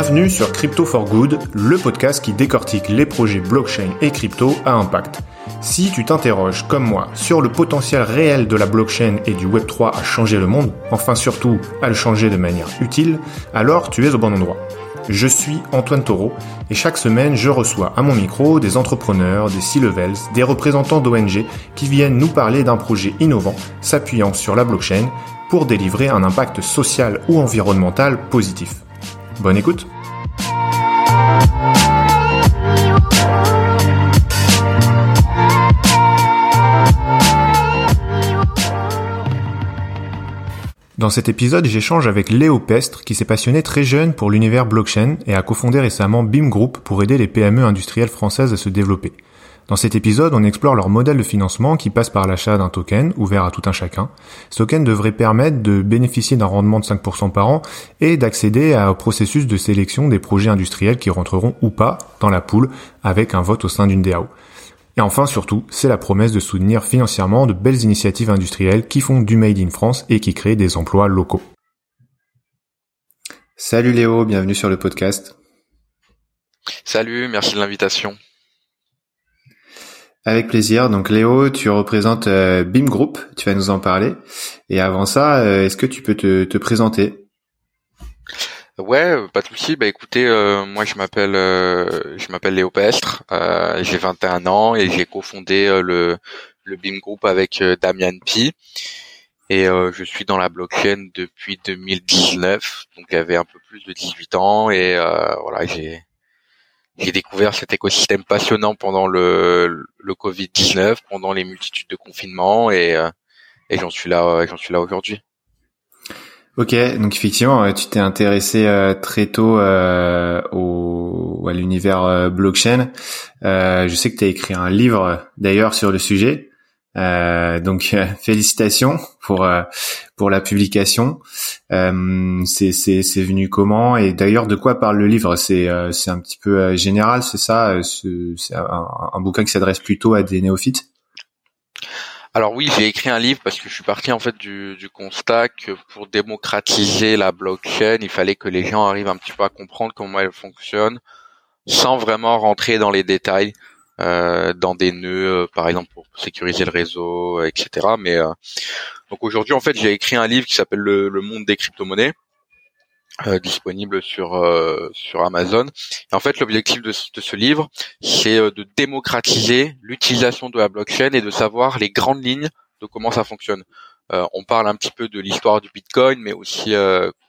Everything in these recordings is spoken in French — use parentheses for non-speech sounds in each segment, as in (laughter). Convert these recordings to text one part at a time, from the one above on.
Bienvenue sur Crypto for Good, le podcast qui décortique les projets blockchain et crypto à impact. Si tu t'interroges, comme moi, sur le potentiel réel de la blockchain et du Web3 à changer le monde, enfin surtout à le changer de manière utile, alors tu es au bon endroit. Je suis Antoine Taureau et chaque semaine je reçois à mon micro des entrepreneurs, des C-levels, des représentants d'ONG qui viennent nous parler d'un projet innovant s'appuyant sur la blockchain pour délivrer un impact social ou environnemental positif. Bonne écoute Dans cet épisode, j'échange avec Léo Pestre, qui s'est passionné très jeune pour l'univers blockchain et a cofondé récemment BIM Group pour aider les PME industrielles françaises à se développer. Dans cet épisode, on explore leur modèle de financement qui passe par l'achat d'un token ouvert à tout un chacun. Ce token devrait permettre de bénéficier d'un rendement de 5% par an et d'accéder au processus de sélection des projets industriels qui rentreront ou pas dans la poule avec un vote au sein d'une DAO. Et enfin, surtout, c'est la promesse de soutenir financièrement de belles initiatives industrielles qui font du Made in France et qui créent des emplois locaux. Salut Léo, bienvenue sur le podcast. Salut, merci de l'invitation. Avec plaisir. Donc Léo, tu représentes euh, BIM Group, tu vas nous en parler. Et avant ça, euh, est-ce que tu peux te, te présenter? Ouais, pas de souci. Bah écoutez, euh, moi je m'appelle euh, je m'appelle Léo Pestre, j'ai 21 ans et j'ai cofondé le le BIM Group avec Damian Pi et je suis dans la blockchain depuis 2019, donc j'avais un peu plus de 18 ans et voilà j'ai j'ai découvert cet écosystème passionnant pendant le le Covid 19, pendant les multitudes de confinements et et j'en suis là j'en suis là aujourd'hui. Ok, donc effectivement, tu t'es intéressé euh, très tôt euh, au, à l'univers blockchain. Euh, je sais que tu as écrit un livre d'ailleurs sur le sujet. Donc félicitations pour pour la publication. c'est c'est c'est venu comment et d'ailleurs de quoi parle le livre? C'est c'est un petit peu général, c'est ça? C'est un, un bouquin qui s'adresse plutôt à des néophytes? Alors oui, j'ai écrit un livre parce que je suis parti en fait du, du, constat que pour démocratiser la blockchain, il fallait que les gens arrivent un petit peu à comprendre comment elle fonctionne, sans vraiment rentrer dans les détails, euh, dans des nœuds, euh, par exemple pour sécuriser le réseau, etc. Mais euh, donc aujourd'hui, en fait, j'ai écrit un livre qui s'appelle le, le monde des crypto-monnaies euh, disponible sur euh, sur Amazon. Et en fait, l'objectif de, ce livre, c'est euh, de démocratiser l'utilisation de la blockchain et de savoir les grandes lignes de comment ça fonctionne. on parle un petit peu de l'histoire du Bitcoin, mais aussi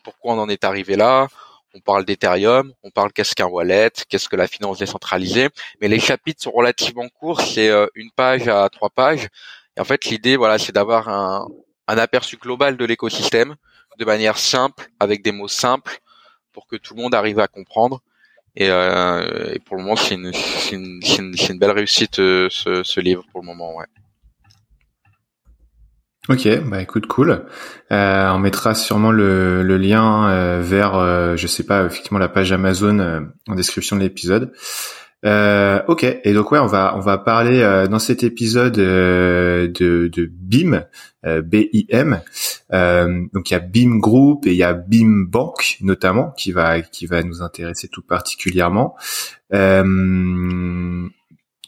pourquoi on en est arrivé là. On parle d'Ethereum, on parle qu'est-ce qu'un wallet, qu'est-ce que la finance décentralisée. Mais les chapitres sont relativement courts, c'est une page à trois pages. Et en fait, l'idée, voilà, c'est d'avoir un, aperçu global de l'écosystème, de manière simple, avec des mots simples, pour que tout le monde arrive à comprendre. Et, euh, pour le moment, c'est une, belle réussite euh, ce, ce, livre pour le moment, ouais. Ok, bah écoute, cool. Euh, on mettra sûrement le, le lien euh, vers, euh, je sais pas, effectivement la page Amazon euh, en description de l'épisode. Euh, ok, et donc ouais, on va on va parler euh, dans cet épisode de, de BIM, B-I-M. donc il y a BIM Group et il y a BIM Bank notamment qui va qui va nous intéresser tout particulièrement. déjà,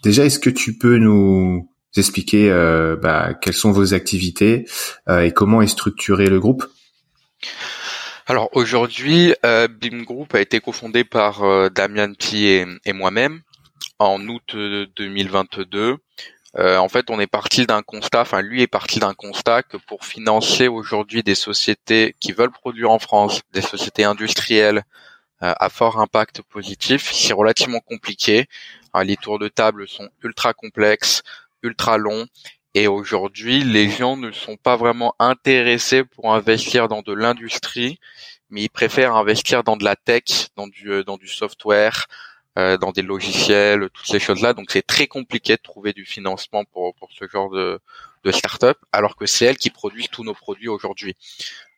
est-ce que tu peux nous expliquer bah, quelles sont vos activités et comment est structuré le groupe? Alors aujourd'hui, euh, BIM Group a été cofondé par euh, Damien Pi et, moi-même en août 2022. Euh, en fait, on est parti d'un constat, enfin lui est parti d'un constat que pour financer aujourd'hui des sociétés qui veulent produire en France, des sociétés industrielles à fort impact positif, c'est relativement compliqué. les tours de table sont ultra complexes, ultra longs et aujourd'hui, les gens ne sont pas vraiment intéressés pour investir dans de l'industrie, mais ils préfèrent investir dans de la tech, dans du, euh, dans du software, euh, dans des logiciels, toutes ces choses-là. Donc c'est très compliqué de trouver du financement pour, pour ce genre de, de start-up, alors que c'est elles qui produisent tous nos produits aujourd'hui.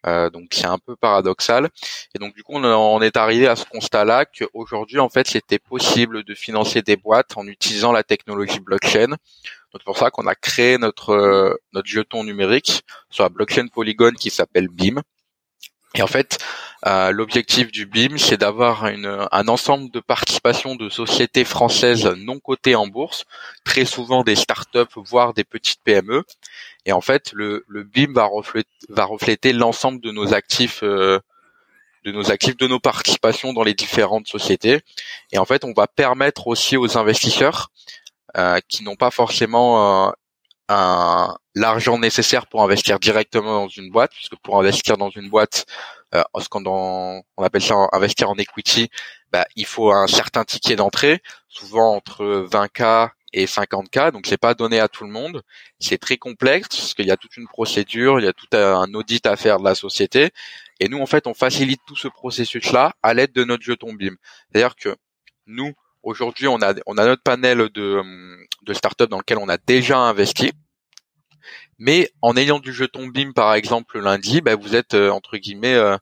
Euh, donc c'est un peu paradoxal. Et donc du coup on, on est arrivé à ce constat-là qu'aujourd'hui en fait c'était possible de financer des boîtes en utilisant la technologie blockchain c'est pour ça qu'on a créé notre euh, notre jeton numérique sur la blockchain Polygon qui s'appelle BIM. Et en fait, euh, l'objectif du BIM, c'est d'avoir un ensemble de participations de sociétés françaises non cotées en bourse, très souvent des startups, voire des petites PME. Et en fait, le, le BIM va refléter, va refléter l'ensemble de nos actifs, euh, de nos actifs, de nos participations dans les différentes sociétés. Et en fait, on va permettre aussi aux investisseurs qui n'ont pas forcément un l'argent nécessaire pour investir directement dans une boîte, puisque pour investir dans une boîte, euh, ce qu'on on appelle ça investir en equity, bah, il faut un certain ticket d'entrée, souvent entre 20K et 50K, donc c'est pas donné à tout le monde. C'est très complexe parce qu'il y a toute une procédure, il y a tout un audit à faire de la société. Et nous, en fait, on facilite tout ce processus-là à l'aide de notre jeton BIM. C'est-à-dire que nous, aujourd'hui, on a, on a notre panel de, de startups dans lequel on a déjà investi. Mais en ayant du jeton BIM par exemple lundi, bah, vous êtes euh, entre guillemets euh,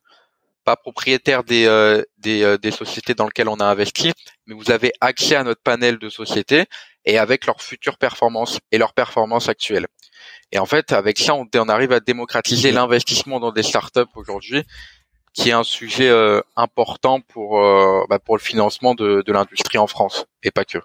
pas propriétaire des, euh, des, des, sociétés dans lesquelles on a investi, mais vous avez accès à notre panel de sociétés et avec leurs futures performances et leurs performances actuelles. Et en fait, avec ça, on, on arrive à démocratiser l'investissement dans des startups aujourd'hui, qui est un sujet important pour bah, pour le financement de, de l'industrie en France et pas que.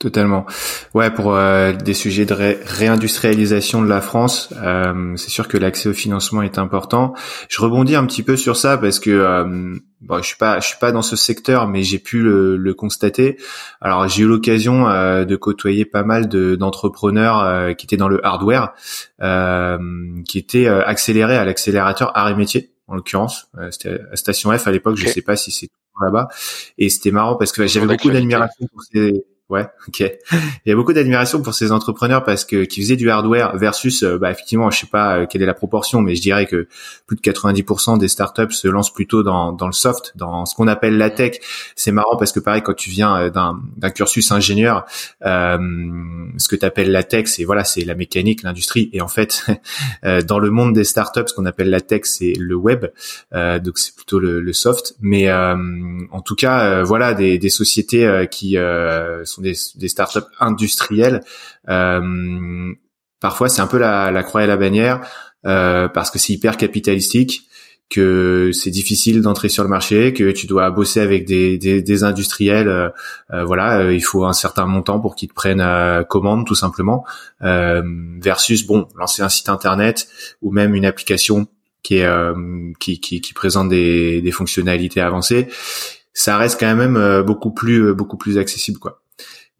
Totalement. Ouais, pour euh, des sujets de réindustrialisation de la France, euh, c'est sûr que l'accès au financement est important. Je rebondis un petit peu sur ça parce que euh, bon, je suis pas, je suis pas dans ce secteur, mais j'ai pu le, constater. Alors, j'ai eu l'occasion de côtoyer pas mal d'entrepreneurs qui étaient dans le hardware, qui étaient accélérés à l'accélérateur art et métier en l'occurrence. C'était à Station F à l'époque, je sais pas si c'est là-bas. Et c'était marrant parce que j'avais beaucoup d'admiration pour ces Ouais, ok. Il y a beaucoup d'admiration pour ces entrepreneurs parce que qui faisaient du hardware versus, euh, bah effectivement, je sais pas euh, quelle est la proportion, mais je dirais que plus de 90% des startups se lancent plutôt dans, dans le soft, dans ce qu'on appelle la tech. C'est marrant parce que pareil, quand tu viens euh, d'un, cursus ingénieur, euh, ce que tu appelles la tech, c'est voilà, c'est la mécanique, l'industrie, et en fait, (laughs) dans le monde des startups, ce qu'on appelle la tech, c'est le web, donc c'est plutôt le, le, soft. Mais en tout cas, voilà, des, des sociétés qui sont des, des startups industrielles. Euh, parfois, c'est un peu la, croix et la bannière euh, parce que c'est hyper capitalistique que c'est difficile d'entrer sur le marché, que tu dois bosser avec des, industriels, euh, voilà, il faut un certain montant pour qu'ils te prennent commande tout simplement, versus bon, lancer un site internet ou même une application qui est présente des, des fonctionnalités avancées, ça reste quand même beaucoup plus beaucoup plus accessible quoi.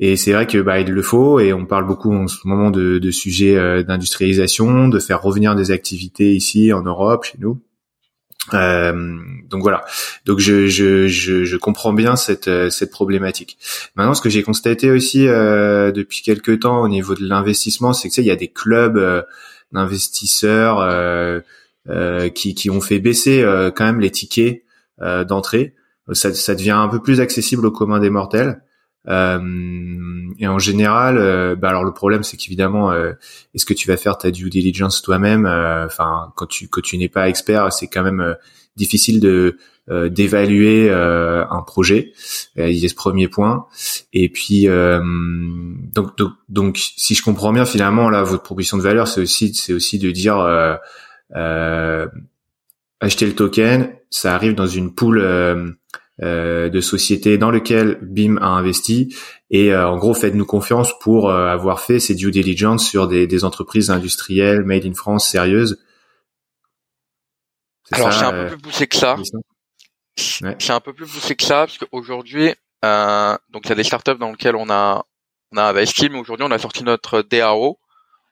Et c'est vrai que bah, il le faut et on parle beaucoup en ce moment de, de sujets euh, d'industrialisation, de faire revenir des activités ici en Europe, chez nous. Euh, donc voilà. Donc je, je, je, je, comprends bien cette, euh, cette problématique. Maintenant, ce que j'ai constaté aussi euh, depuis quelques temps au niveau de l'investissement, c'est que il y a des clubs euh, d'investisseurs qui, qui ont fait baisser quand même les tickets d'entrée. Ça, ça devient un peu plus accessible au commun des mortels. Euh, et en général, euh, bah alors le problème c'est qu'évidemment, euh, est-ce que tu vas faire ta due diligence toi-même? Enfin, quand tu quand tu n'es pas expert, c'est quand même difficile de d'évaluer un projet. il y a ce premier point. Et puis donc, donc, donc si je comprends bien finalement là votre proposition de valeur, c'est aussi c'est aussi de dire acheter le token, ça arrive dans une poule de sociétés dans lesquelles BIM a investi et euh, en gros faites-nous confiance pour euh, avoir fait ces due diligence sur des, des, entreprises industrielles made in France sérieuses. Alors c'est un peu plus poussé que ça. C'est un peu plus poussé que ça parce qu'aujourd'hui donc il y a des startups dans lesquelles on a on a investi mais aujourd'hui on a sorti notre DAO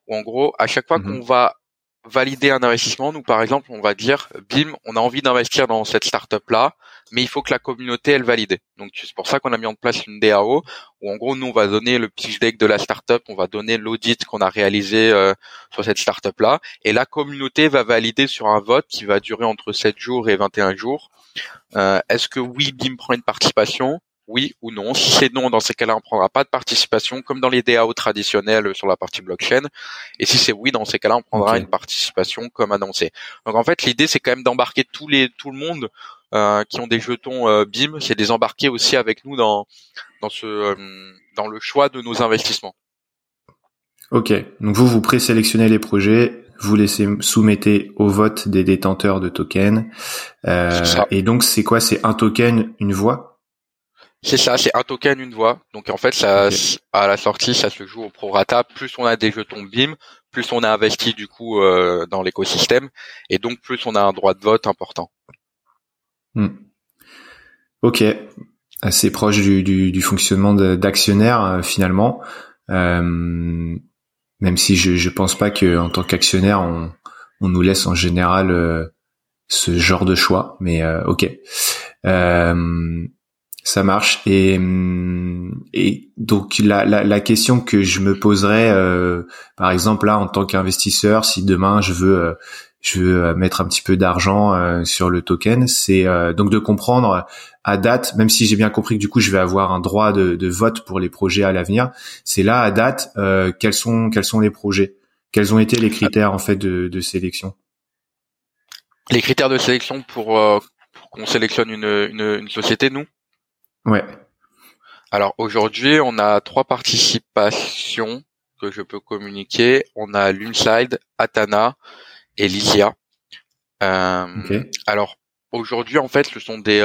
où en gros à chaque fois mm-hmm. qu'on va valider un investissement, nous par exemple, on va dire, bim, on a envie d'investir dans cette startup là, mais il faut que la communauté elle valide. Donc c'est pour ça qu'on a mis en place une DAO où en gros nous on va donner le pitch deck de la startup, on va donner l'audit qu'on a réalisé euh, sur cette startup là, et la communauté va valider sur un vote qui va durer entre 7 jours et 21 jours. Euh, est-ce que oui, BIM prend une participation? Oui ou non. Si c'est non, dans ces cas-là, on prendra pas de participation, comme dans les DAO traditionnels sur la partie blockchain. Et si c'est oui, dans ces cas-là, on prendra une participation comme annoncé. Donc en fait, l'idée, c'est quand même d'embarquer tous les tout le monde euh, qui ont des jetons euh, BIM, c'est de les embarquer aussi avec nous dans dans ce euh, dans le choix de nos investissements. Ok, donc vous vous présélectionnez les projets vous les soumettez au vote des détenteurs de tokens. Euh, et donc c'est quoi? C'est un token, une voix? C'est ça, c'est un token, une voix. Donc en fait, ça, à la sortie, ça se joue au prorata. Plus on a des jetons BIM, plus on a investi du coup euh, dans l'écosystème, et donc plus on a un droit de vote important. Hmm. Ok, assez proche du, du, du fonctionnement d'actionnaire euh, finalement. Euh, même si je je pense pas que en tant qu'actionnaire on on nous laisse en général euh, ce genre de choix, mais euh, ok, euh, ça marche. Et et donc la, la la question que je me poserais, par exemple là en tant qu'investisseur, si demain je veux je veux mettre un petit peu d'argent sur le token, c'est donc de comprendre à date, même si j'ai bien compris que du coup je vais avoir un droit de, vote pour les projets à l'avenir, c'est là à date euh, quels sont quels sont les projets, quels ont été les critères en fait de, sélection? Les critères de sélection pour, euh, qu'on sélectionne une, une, société, nous? Ouais. Alors aujourd'hui, on a trois participations que je peux communiquer. On a Lumslide, Atana et Lysia. Euh, Alors aujourd'hui, en fait, ce sont des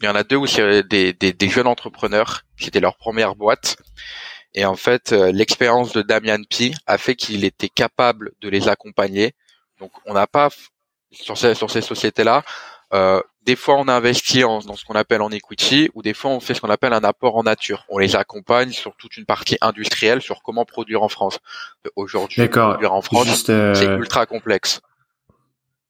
il y en a deux où c'est des, des, jeunes entrepreneurs, c'était leur première boîte. Et en fait, euh, l'expérience de Damian P a fait qu'il était capable de les accompagner. Donc, on n'a pas sur ces, sur ces sociétés-là. Euh, des fois, on investit en, dans ce qu'on appelle en equity, ou des fois, on fait ce qu'on appelle un apport en nature. On les accompagne sur toute une partie industrielle, sur comment produire en France. Aujourd'hui, produire en France, euh, c'est ultra complexe.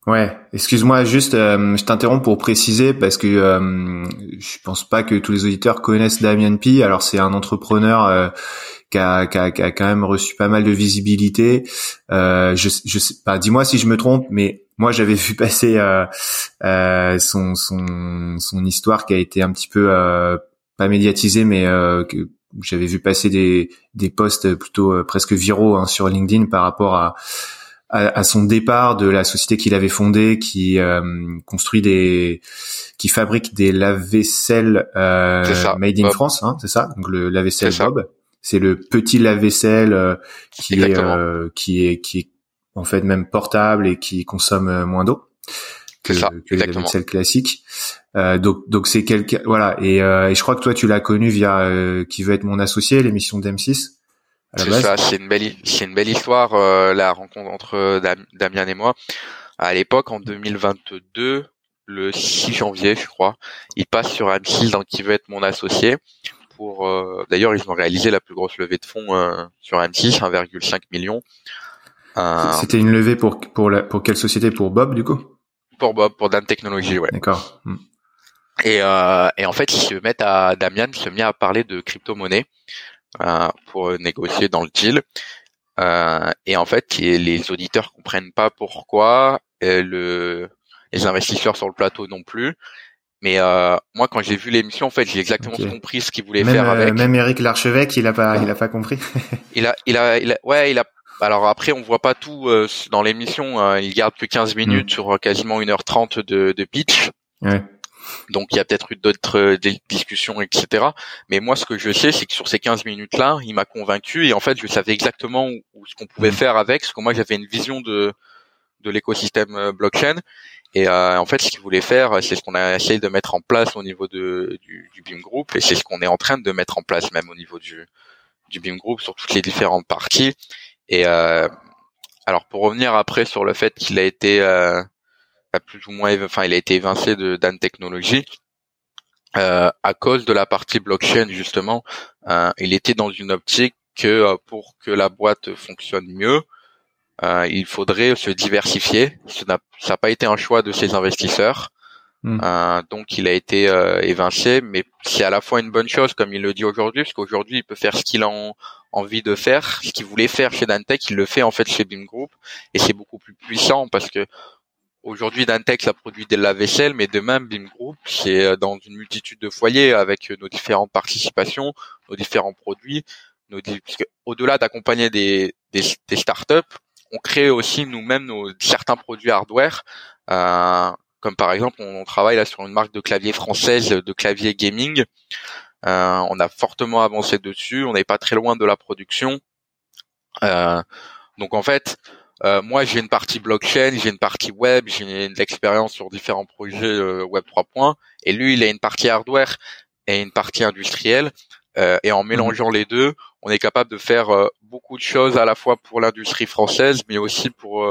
Ouais, excuse-moi, juste, euh, je t'interromps pour préciser parce que euh, je pense pas que tous les auditeurs connaissent Damien Pi. Alors c'est un entrepreneur euh, qui, a, quand même reçu pas mal de visibilité. Euh, je, je sais pas, dis-moi si je me trompe, mais moi j'avais vu (laughs) passer son, son, son histoire qui a été un petit peu pas médiatisée, mais j'avais vu passer des, des posts plutôt presque viraux hein, sur LinkedIn par rapport à à, son départ de la société qu'il avait fondée, qui euh, construit des, qui fabrique des lave-vaisselle euh, made in France, hein, c'est ça Donc le lave-vaisselle Bob, c'est le petit lave-vaisselle euh, qui est euh, qui est qui est en fait même portable et qui consomme moins d'eau que, que le lave-vaisselle classique. donc donc c'est quelqu'un voilà et, et, je crois que toi tu l'as connu via qui veut être mon associé l'émission d'M6 c'est ça, c'est une belle, c'est une belle histoire euh, la rencontre entre Damien et moi. À l'époque, en 2022, le 6 janvier, je crois, il passe sur M6 dans qui veut être mon associé. Pour, euh, d'ailleurs, ils ont réalisé la plus grosse levée de fonds euh, sur M6, 1,5 million. C'était une levée pour pour la, pour quelle société? Pour Bob, du coup? Pour Bob, pour Dan Technologies, ouais. D'accord. Hmm. Et, et en fait, ils se mettent à Damien se met à parler de crypto-monnaie. Euh, pour négocier dans le deal. Euh, et en fait, les auditeurs comprennent pas pourquoi, le, les investisseurs sur le plateau non plus. Mais euh, moi, quand j'ai vu l'émission, en fait, j'ai exactement compris ce qu'il voulait faire avec. même Eric Larchevêque, il a pas, il a pas compris. (laughs) il a, il a, il a, ouais, il a. Alors après, on voit pas tout dans l'émission. il garde que 15 minutes mm. sur quasiment 1h30 de, de pitch. Ouais. Donc il y a peut-être eu d'autres euh, discussions, etc. Mais moi, ce que je sais, c'est que sur ces 15 minutes-là, il m'a convaincu et en fait, je savais exactement où, ce qu'on pouvait mmh. faire avec, parce que moi, j'avais une vision de de l'écosystème euh, blockchain. Et euh, en fait, ce qu'il voulait faire, c'est ce qu'on a essayé de mettre en place au niveau de, du, du BIM Group, et c'est ce qu'on est en train de mettre en place même au niveau du, du BIM Group sur toutes les différentes parties. Et euh, alors pour revenir après sur le fait qu'il a été euh, plus ou moins, enfin, il a été évincé de Dan Technologies euh, à cause de la partie blockchain justement. Euh, il était dans une optique que euh, pour que la boîte fonctionne mieux, euh, il faudrait se diversifier. Ça n'a pas été un choix de ses investisseurs. Hmm. Euh, donc il a été euh, évincé, mais c'est à la fois une bonne chose, comme il le dit aujourd'hui, parce qu'aujourd'hui il peut faire ce qu'il a envie de faire, ce qu'il voulait faire chez Dantech, il le fait en fait chez Beam Group, et c'est beaucoup plus puissant parce que Aujourd'hui, Dantex a produit des lave-vaisselle, mais de même, BIM Group, c'est euh, dans une multitude de foyers avec euh, nos différentes participations, nos différents produits, nos, puisque au-delà d'accompagner des, des, des, startups, on crée aussi nous-mêmes nos, certains produits hardware, euh, comme par exemple, on, travaille là sur une marque de clavier française, de clavier gaming. Euh, on a fortement avancé dessus, on n'est pas très loin de la production. Euh, donc en fait, euh, moi j'ai une partie blockchain, j'ai une partie web, j'ai de l'expérience sur différents projets euh, web 3. et lui il a une partie hardware et une partie industrielle. Euh, et en mélangeant les deux, on est capable de faire beaucoup de choses à la fois pour l'industrie française, mais aussi pour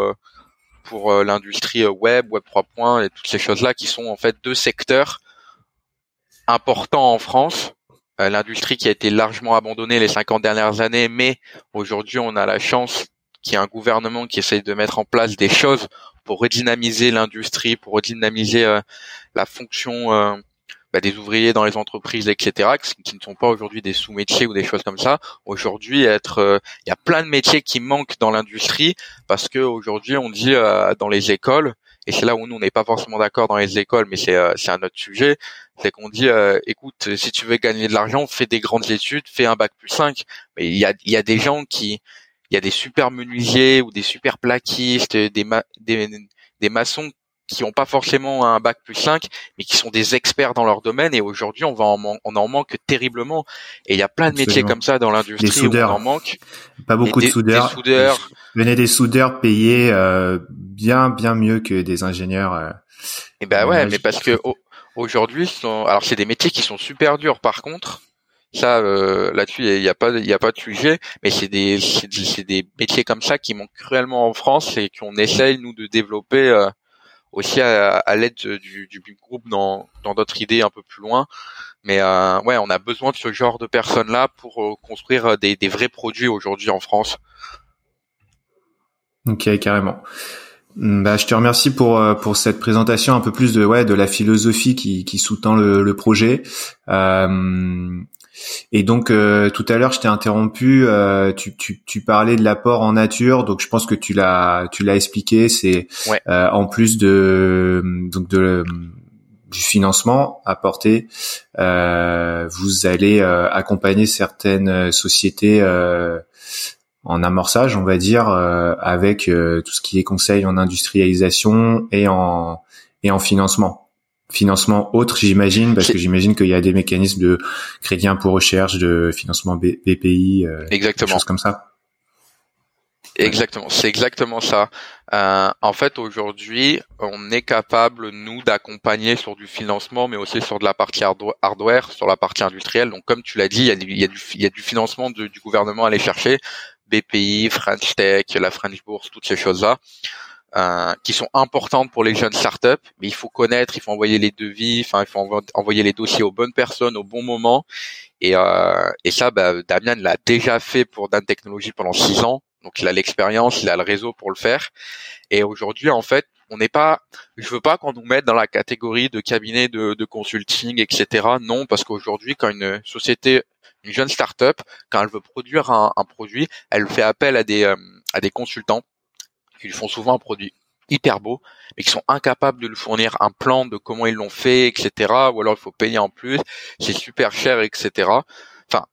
pour l'industrie web, web 3. et toutes ces choses-là qui sont en fait deux secteurs importants en France l'industrie qui a été largement abandonnée les 50 dernières années, mais aujourd'hui on a la chance qu'il y ait un gouvernement qui essaye de mettre en place des choses pour redynamiser l'industrie, pour redynamiser euh, la fonction euh, bah, des ouvriers dans les entreprises, etc., qui, ne sont pas aujourd'hui des sous-métiers ou des choses comme ça. Aujourd'hui, être, euh, il y a plein de métiers qui manquent dans l'industrie parce que aujourd'hui, on dit dans les écoles, et c'est là où nous on n'est pas forcément d'accord dans les écoles, mais c'est c'est un autre sujet, c'est qu'on dit, écoute, si tu veux gagner de l'argent, fais des grandes études, fais un bac plus 5. Mais il y a y a des gens qui il y a des super menuisiers ou des super plaquistes, des, des, maçons qui n'ont pas forcément un bac plus 5, mais qui sont des experts dans leur domaine. Et aujourd'hui, on va en, on en manque terriblement. Et il y a plein de métiers comme ça dans l'industrie où on en manque. Pas beaucoup de soudeurs. Des soudeurs. Venez des soudeurs payés euh, bien bien mieux que des ingénieurs. Euh, et ben ouais, mais parce que aujourd'hui, alors c'est des métiers qui sont super durs. Par contre, ça, euh, là-dessus, il n'y a, pas, il a pas de sujet, mais c'est des, c'est des, métiers comme ça qui manquent cruellement en France et qu'on essaye nous de développer euh, aussi à, l'aide du, du groupe dans dans d'autres idées un peu plus loin. Mais euh, ouais, on a besoin de ce genre de personnes-là pour euh, construire des, des vrais produits aujourd'hui en France. Ok, carrément. Hmm, bah, je te remercie pour pour cette présentation un peu plus de ouais de la philosophie qui, qui sous-tend le, le projet. Euh, et donc euh, tout à l'heure, je t'ai interrompu. Euh, tu, tu, tu, parlais de l'apport en nature, donc je pense que tu l'as tu l'as expliqué. C'est euh, en plus de donc de du financement apporté, vous allez accompagner certaines sociétés en amorçage, on va dire, avec tout ce qui est conseil en industrialisation et en et en financement financement autre, j'imagine, parce que j'imagine qu'il y a des mécanismes de crédit impôt recherche, de financement BPI, euh, exactement. des choses comme ça. Exactement, c'est exactement ça. Euh, en fait, aujourd'hui, on est capable nous d'accompagner sur du financement, mais aussi sur de la partie hardware, sur la partie industrielle. Donc, comme tu l'as dit, il y a, du, il y a du, financement du gouvernement à aller chercher, BPI, French Tech, la French Bourse, toutes ces choses-là. Euh, qui sont importantes pour les jeunes startups, mais il faut connaître, il faut envoyer les devis, enfin il faut envoyer les dossiers aux bonnes personnes au bon moment. Et, euh, et ça, bah, Damien l'a déjà fait pour Dan Technologies pendant six ans, donc il a l'expérience, il a le réseau pour le faire. Et aujourd'hui, en fait, on n'est pas, je veux pas qu'on nous mette dans la catégorie de cabinet de, de consulting, etc. Non, parce qu'aujourd'hui, quand une société, une jeune startup, quand elle veut produire un, un produit, elle fait appel à des, euh, à des consultants qui lui font souvent un produit hyper beau, mais qui sont incapables de lui fournir un plan de comment ils l'ont fait, etc. Ou alors il faut payer en plus, c'est super cher, etc. Enfin,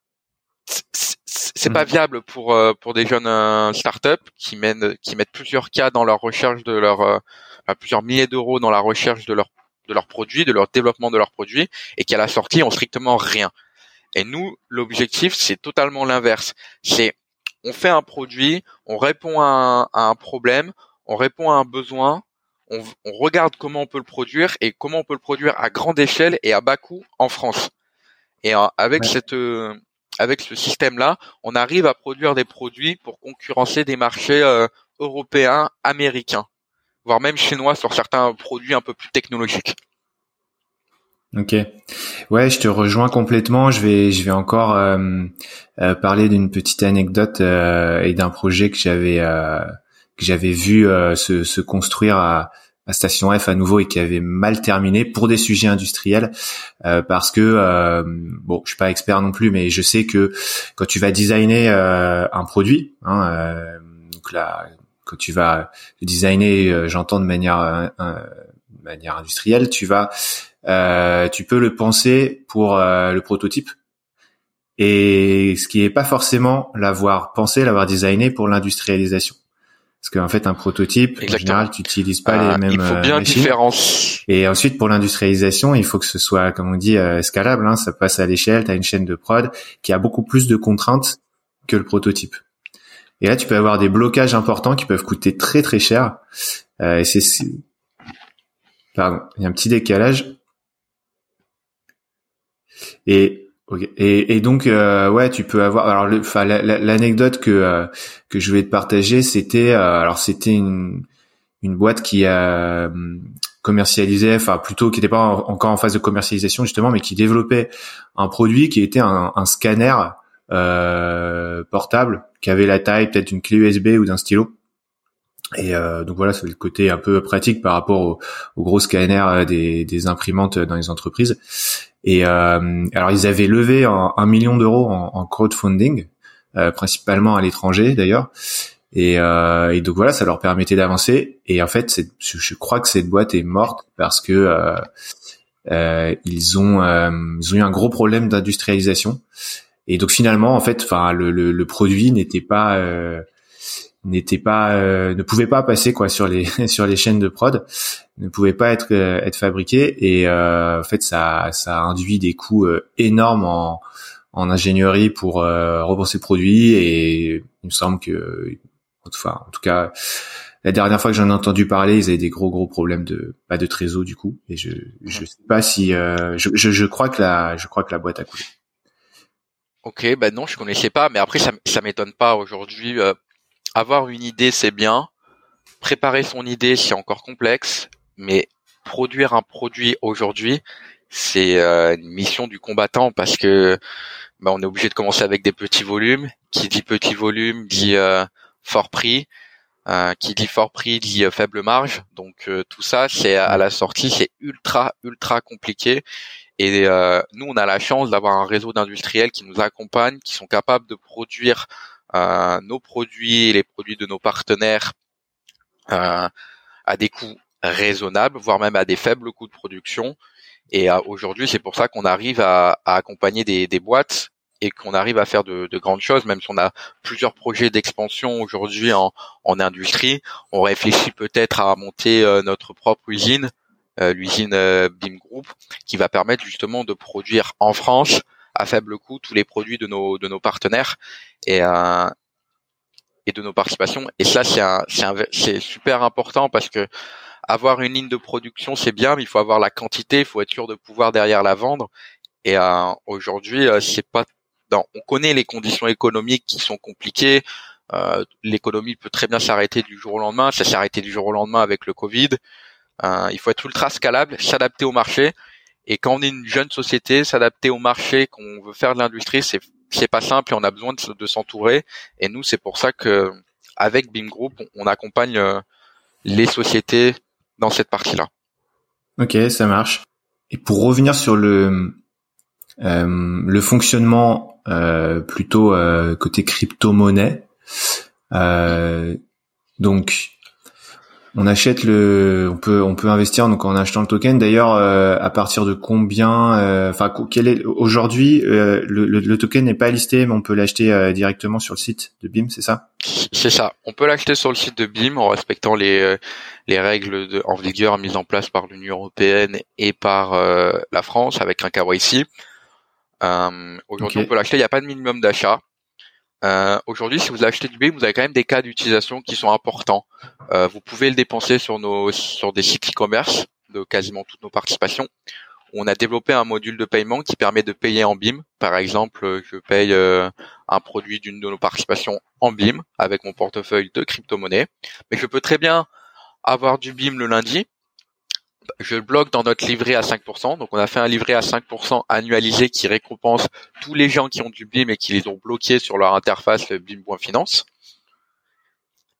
c'est pas mm. viable pour euh, pour des jeunes euh, startups qui mènent qui mettent plusieurs cas dans leur recherche de leur euh, plusieurs milliers d'euros dans la recherche de leur de leurs produits, de leur développement de leurs produits, et qui à la sortie ont strictement rien. Et nous, l'objectif, c'est totalement l'inverse. C'est on fait un produit, on répond à un, problème, on répond à un besoin, on, regarde comment on peut le produire et comment on peut le produire à grande échelle et à bas coût en France. Et euh, avec cette euh, avec ce système-là, on arrive à produire des produits pour concurrencer des marchés euh, européens, américains, voire même chinois sur certains produits un peu plus technologiques. Ok, ouais, je te rejoins complètement. Je vais, je vais encore euh, euh, parler d'une petite anecdote euh, et d'un projet que j'avais que j'avais vu se, se, construire à, à, Station F à nouveau et qui avait mal terminé pour des sujets industriels parce que bon, je suis pas expert non plus, mais je sais que quand tu vas designer un produit, hein, donc là, quand tu vas designer, j'entends de manière manière industrielle, tu vas euh, tu peux le penser pour euh, le prototype et ce qui est pas forcément l'avoir pensé, l'avoir designé pour l'industrialisation. Parce qu'en fait, un prototype, en général, tu n'utilises pas les mêmes. Il faut bien différencier. Et ensuite, pour l'industrialisation, il faut que ce soit, comme on dit, euh, scalable. Hein, ça passe à l'échelle. Tu as une chaîne de prod qui a beaucoup plus de contraintes que le prototype. Et là, tu peux avoir des blocages importants qui peuvent coûter très très cher. Euh, et c'est pardon, il y a un petit décalage. Et et, et, donc euh, ouais, tu peux avoir. Alors, l'anecdote que euh, que je vais te partager, c'était euh, alors c'était une une boîte qui a commercialisé, enfin plutôt qui n'était pas encore en phase de commercialisation justement, mais qui développait un produit qui était un, un scanner portable qui avait la taille peut-être d'une clé USB ou d'un stylo. Et donc voilà, c'est le côté un peu pratique par rapport aux au gros scanners des, des imprimantes dans les entreprises. Et euh, alors ils avaient levé un, million d'euros en, en, crowdfunding, euh, principalement à l'étranger d'ailleurs. Et, euh, et, donc voilà, ça leur permettait d'avancer. Et en fait, je crois que cette boîte est morte parce que euh, euh, ils ont euh, ils ont eu un gros problème d'industrialisation. Et donc finalement, en fait, enfin le, le, le, produit n'était pas n'était pas euh, ne pouvait pas passer quoi sur les (laughs) sur les chaînes de prod ne pouvait pas être euh, être fabriqué. Et euh, en fait ça ça induit des coûts énormes en en ingénierie pour rembourser le produit. Et il me semble que enfin en tout cas la dernière fois que j'en ai entendu parler, ils avaient des gros gros problèmes de pas de trésor du coup. Et je je sais pas si je, je, je crois que la je crois que la boîte a coulé. Ok, ben non, je connaissais pas, mais après ça ça m'étonne pas. Aujourd'hui avoir une idée, c'est bien. Préparer son idée, c'est encore complexe. Mais produire un produit aujourd'hui, c'est euh, une mission du combattant parce que bah, on est obligé de commencer avec des petits volumes. Qui dit petit volume dit euh, fort prix. Euh, qui dit fort prix dit faible marge. Donc tout ça, c'est à la sortie, c'est ultra ultra compliqué. Et nous, on a la chance d'avoir un réseau d'industriels qui nous accompagnent, qui sont capables de produire nos produits et les produits de nos partenaires euh, à des coûts raisonnables, voire même à des faibles coûts de production. Et euh, aujourd'hui, c'est pour ça qu'on arrive à, accompagner des, boîtes et qu'on arrive à faire de, grandes choses, même si on a plusieurs projets d'expansion aujourd'hui en, industrie. On réfléchit peut-être à monter euh, notre propre usine, l'usine BIM Group, qui va permettre justement de produire en France à faible coût tous les produits de nos de nos partenaires et euh, et de nos participations. Et ça, c'est super important parce que avoir une ligne de production, c'est bien, mais il faut avoir la quantité, il faut être sûr de pouvoir derrière la vendre. Et euh, aujourd'hui, euh, c'est pas. On connaît les conditions économiques qui sont compliquées. Euh, l'économie peut très bien s'arrêter du jour au lendemain. Ça s'est arrêté du jour au lendemain avec le Covid. Euh, il faut être ultra scalable, s'adapter au marché. Et quand on est une jeune société, s'adapter au marché, qu'on veut faire de l'industrie, c'est c'est pas simple et on a besoin de, s'entourer. Et nous, c'est pour ça que avec BIM Group, on, accompagne euh, les sociétés dans cette partie-là. Ok, ça marche. Et pour revenir sur le euh, le fonctionnement euh, plutôt euh, côté crypto-monnaie, euh, donc on achète le, on peut, on peut investir donc en achetant le token. D'ailleurs, euh, à partir de combien, euh, enfin, quel est aujourd'hui euh, le, token n'est pas listé, mais on peut l'acheter directement sur le site de BIM, c'est ça? C'est ça. On peut l'acheter sur le site de BIM en respectant les les règles de, en vigueur mises en place par l'Union européenne et par la France avec un KYC. aujourd'hui, on peut l'acheter. Il n'y a pas de minimum d'achat. Euh, aujourd'hui, si vous achetez du BIM, vous avez quand même des cas d'utilisation qui sont importants. Euh, vous pouvez le dépenser sur nos sur des sites e-commerce de quasiment toutes nos participations. On a développé un module de paiement qui permet de payer en BIM. Par exemple, je paye euh, un produit d'une de nos participations en BIM avec mon portefeuille de crypto-monnaie. Mais je peux très bien avoir du BIM le lundi je bloque dans notre livret à 5%. Donc on a fait un livret à 5% annualisé qui récompense tous les gens qui ont du BIM et qui les ont bloqués sur leur interface BIM.finance.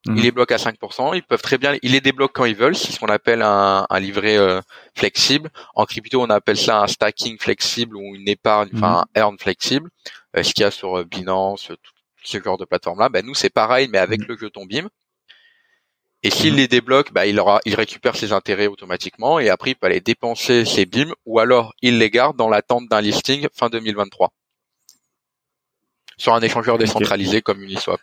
Mhm. Il les bloque à 5%. Ils peuvent très bien, il les débloque quand ils veulent. C'est ce qu'on appelle un, livret euh, flexible. En crypto, on appelle ça un stacking flexible ou une épargne, enfin mhm. un earn flexible. Euh, ce qu'il y a sur euh, Binance, tout ce genre de plateforme-là. Ben, nous, c'est pareil, mais avec mhm. le jeton BIM. Et s'il mhm. les débloque, bah, il, aura, il récupère ses intérêts automatiquement et après il peut aller dépenser ses BIM ou alors il les garde dans l'attente d'un listing fin 2023 sur un échangeur décentralisé comme Uniswap.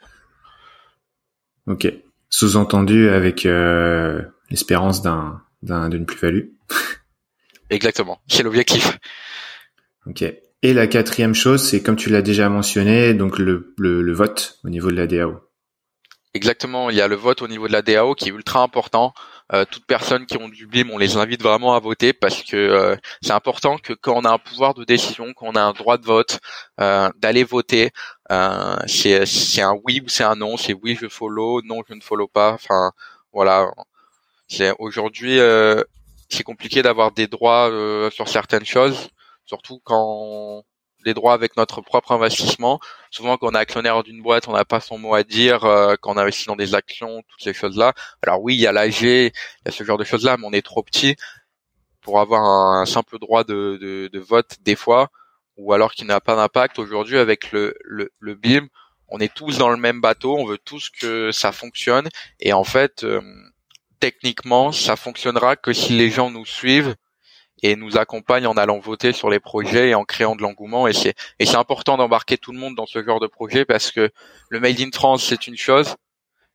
Ok. Sous-entendu avec euh, l'espérance d'un d'une plus-value. Exactement. C'est l'objectif. Ok. Et la quatrième chose, c'est comme tu l'as déjà mentionné, donc le, le, le vote au niveau de la DAO. Exactement, il y a le vote au niveau de la DAO qui est ultra important. Euh, toutes personnes qui ont du BIM, on les invite vraiment à voter parce que euh, c'est important que quand on a un pouvoir de décision, quand on a un droit de vote, euh, d'aller voter. Euh, c'est, un oui ou c'est un non. C'est oui je follow, non je ne follow pas. Enfin voilà. C'est aujourd'hui euh, c'est compliqué d'avoir des droits sur certaines choses, surtout quand des droits avec notre propre investissement. Souvent, quand on est actionnaire d'une boîte, on n'a pas son mot à dire. Euh, quand on investit dans des actions, toutes ces choses-là. Alors oui, il y a l'AG, il y a ce genre de choses-là, mais on est trop petit pour avoir un, simple droit de, de, vote des fois, ou alors qui n'a pas d'impact. Aujourd'hui, avec le, le, le, BIM, on est tous dans le même bateau, on veut tous que ça fonctionne, et en fait, euh, techniquement, ça fonctionnera que si les gens nous suivent et nous accompagne en allant voter sur les projets et en créant de l'engouement. Et c'est et c'est important d'embarquer tout le monde dans ce genre de projet parce que le Made in France c'est une chose,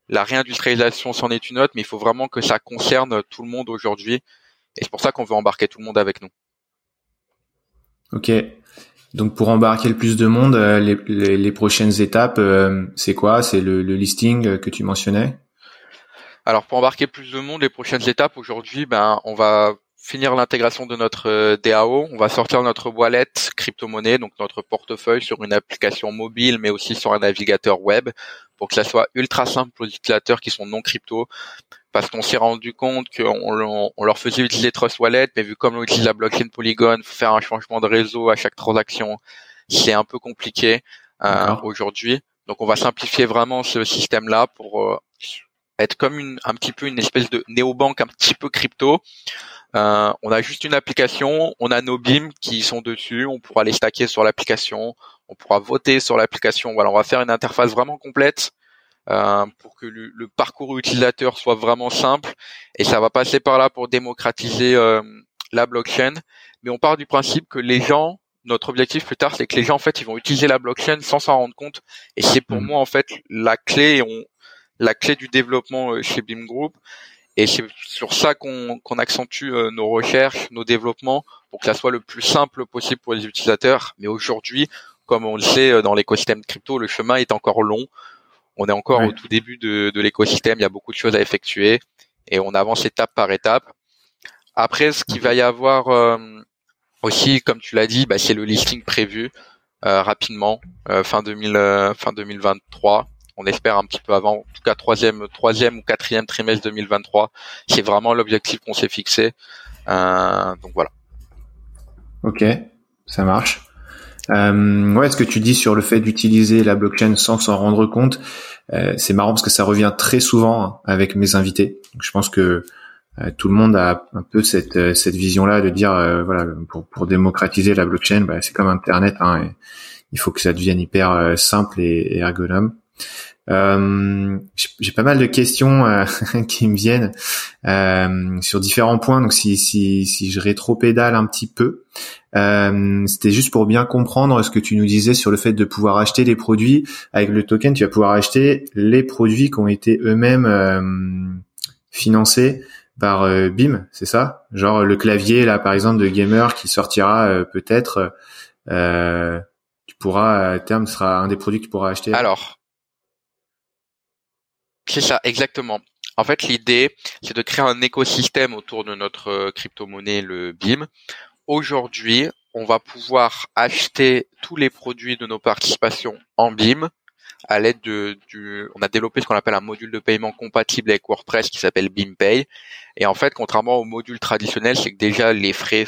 la réindustrialisation c'en est une autre, mais il faut vraiment que ça concerne tout le monde aujourd'hui. Et c'est pour ça qu'on veut embarquer tout le monde avec nous. Ok. Donc pour embarquer le plus de monde, euh, les, les, prochaines étapes, euh, c'est quoi? C'est le, le listing que tu mentionnais? Alors pour embarquer plus de monde, les prochaines étapes aujourd'hui, ben on va finir l'intégration de notre euh, DAO, on va sortir notre wallet crypto-monnaie, donc notre portefeuille sur une application mobile, mais aussi sur un navigateur web, pour que ça soit ultra simple pour les utilisateurs qui sont non crypto, parce qu'on s'est rendu compte qu'on on leur faisait utiliser Trust Wallet, mais vu comme on utilise la blockchain Polygon, faire un changement de réseau à chaque transaction, c'est un peu compliqué euh, aujourd'hui. Donc on va simplifier vraiment ce système-là pour euh, être comme une, un petit peu une espèce de néobanque un petit peu crypto euh, on a juste une application, on a nos BIM qui sont dessus, on pourra les stacker sur l'application, on pourra voter sur l'application. Voilà, on va faire une interface vraiment complète euh, pour que le, parcours utilisateur soit vraiment simple et ça va passer par là pour démocratiser euh, la blockchain. Mais on part du principe que les gens, notre objectif plus tard, c'est que les gens en fait ils vont utiliser la blockchain sans s'en rendre compte et c'est pour mmh. moi en fait la clé, on, la clé du développement chez BIM Group et c'est sur ça qu'on accentue euh, nos recherches, nos développements, pour que ça soit le plus simple possible pour les utilisateurs. Mais aujourd'hui, comme on le sait euh, dans l'écosystème crypto, le chemin est encore long. On est encore au tout début de, de l'écosystème, il y a beaucoup de choses à effectuer et on avance étape par étape. Après, ce qu'il va y avoir euh, aussi, comme tu l'as dit, bah, c'est le listing prévu rapidement, fin 2000, fin 2023 on espère un petit peu avant, en tout cas troisième, troisième ou quatrième trimestre 2023. C'est vraiment l'objectif qu'on s'est fixé. Euh, donc voilà. Ok, ça marche. Euh, ouais, ce que tu dis sur le fait d'utiliser la blockchain sans s'en rendre compte, euh, c'est marrant parce que ça revient très souvent avec mes invités. je pense que euh, tout le monde a un peu cette, cette vision-là de dire, voilà, pour, démocratiser la blockchain, bah, c'est comme Internet, hein, il faut que ça devienne hyper simple et, et. Euh, j'ai pas mal de questions euh, (laughs) qui me viennent euh, sur différents points. Donc si si si je rétro-pédale un petit peu, euh, c'était juste pour bien comprendre ce que tu nous disais sur le fait de pouvoir acheter des produits avec le token. Tu vas pouvoir acheter les produits qui ont été eux-mêmes euh, financés par BIM, c'est ça? Genre le clavier là par exemple de gamer qui sortira peut-être. tu pourras à terme sera un des produits que tu pourras acheter. Alors c'est ça, exactement. En fait, l'idée, c'est de créer un écosystème autour de notre euh, crypto-monnaie, le BIM. Aujourd'hui, on va pouvoir acheter tous les produits de nos participations en BIM à l'aide de, on a développé ce qu'on appelle un module de paiement compatible avec WordPress qui s'appelle BIMPay. Et en fait, contrairement au module traditionnel, c'est que déjà les frais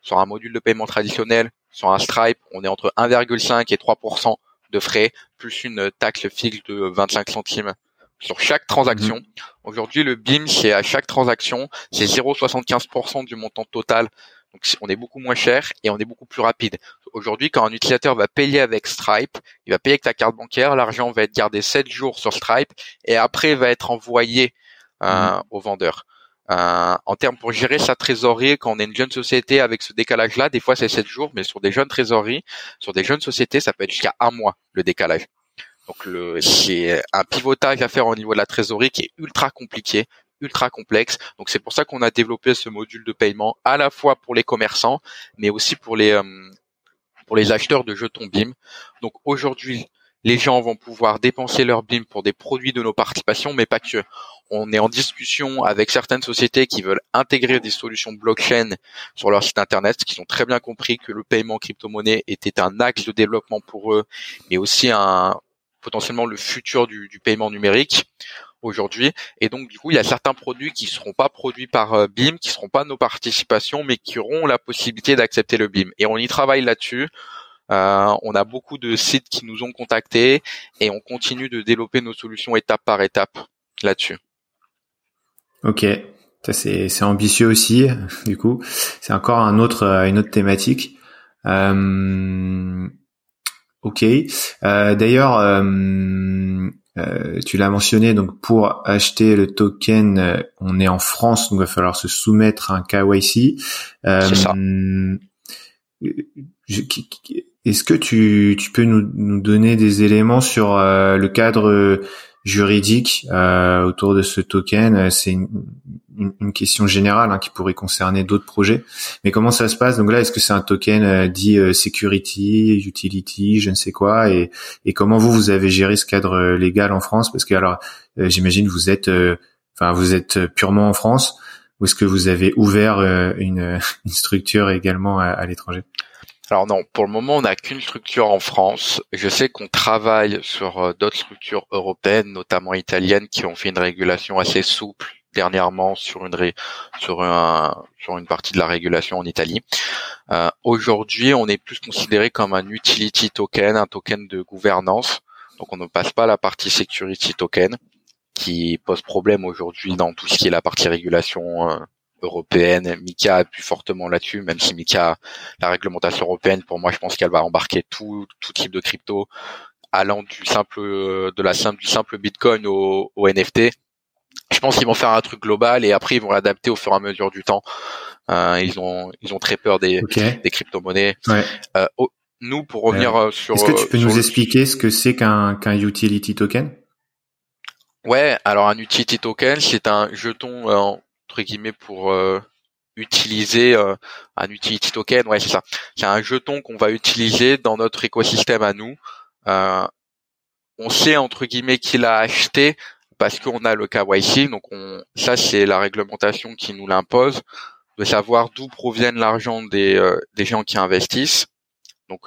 sur un module de paiement traditionnel, sur un Stripe, on est entre 1,5 et 3% de frais, plus une taxe fixe de 25 centimes sur chaque transaction. Mhm. Aujourd'hui, le BIM, c'est à chaque transaction, c'est 0,75% du montant total. Donc, on est beaucoup moins cher et on est beaucoup plus rapide. Aujourd'hui, quand un utilisateur va payer avec Stripe, il va payer avec ta carte bancaire, l'argent va être gardé 7 jours sur Stripe et après va être envoyé euh, mhm. au vendeur. Euh, en termes pour gérer sa trésorerie, quand on est une jeune société avec ce décalage-là, des fois c'est 7 jours, mais sur des jeunes trésoreries, sur des jeunes sociétés, ça peut être jusqu'à un mois le décalage. Donc le, c'est un pivotage à faire au niveau de la trésorerie qui est ultra compliqué, ultra complexe. Donc c'est pour ça qu'on a développé ce module de paiement à la fois pour les commerçants, mais aussi pour les euh, pour les acheteurs de jetons BIM. Donc aujourd'hui, les gens vont pouvoir dépenser leur BIM pour des produits de nos participations, mais pas que. On est en discussion avec certaines sociétés qui veulent intégrer des solutions blockchain sur leur site internet, qui ont très bien compris que le paiement crypto-monnaie était un axe de développement pour eux, mais aussi un potentiellement le futur du, du paiement numérique aujourd'hui. Et donc du coup, il y a certains produits qui seront pas produits par euh, BIM, qui seront pas nos participations, mais qui auront la possibilité d'accepter le BIM. Et on y travaille là-dessus. Euh, on a beaucoup de sites qui nous ont contactés et on continue de développer nos solutions étape par étape là-dessus. Ok, ça c'est c'est ambitieux aussi. (laughs) Du coup, c'est encore un autre euh, une autre thématique. Euh, ok. Euh, D'ailleurs, euh, euh, tu l'as mentionné. Donc pour acheter le token, on est en France, donc il va falloir se soumettre à un KYC. c'est ça. Est-ce que tu, tu peux nous, nous, donner des éléments sur le cadre juridique euh, autour de ce token C'est une, question générale hein, qui pourrait concerner d'autres projets. Mais comment ça se passe? Donc là, est-ce que c'est un token euh, dit euh, security, utility, je ne sais quoi? Et, et, comment vous vous avez géré ce cadre euh, légal en France? Parce que alors, j'imagine vous êtes, enfin vous êtes purement en France. Ou est-ce que vous avez ouvert (laughs) une, structure également à l'étranger? Alors non, pour le moment, on n'a qu'une structure en France. Je sais qu'on travaille sur euh, d'autres structures européennes, notamment italiennes, qui ont fait une régulation assez souple dernièrement sur une sur un sur une partie de la régulation en Italie. Euh, Aujourd'hui, on est plus considéré comme un utility token, un token de gouvernance. Donc, on ne passe pas la partie security token qui pose problème aujourd'hui dans tout ce qui est la partie régulation euh, européenne. Mika appuie fortement là-dessus, même si Mika, la réglementation européenne, pour moi, je pense qu'elle va embarquer tout, tout type de crypto, allant du simple, de la simple, du simple Bitcoin au, au NFT. Je pense qu'ils vont faire un truc global et après ils vont l'adapter au fur et à mesure du temps. Euh, ils ont, ils ont très peur des, des crypto-monnaies. Ouais. Euh, nous, pour revenir euh, sur. Est-ce que tu peux nous expliquer ce que c'est qu'un qu'un utility token? Ouais, alors un utility token, c'est un jeton euh, entre guillemets pour euh, utiliser euh, un utility token. Ouais, c'est ça. C'est un jeton qu'on va utiliser dans notre écosystème à nous. Euh, on sait entre guillemets qu'il a acheté parce qu'on a le KYC. Donc on, ça c'est la réglementation qui nous l'impose de savoir d'où proviennent l'argent des, des gens qui investissent. Donc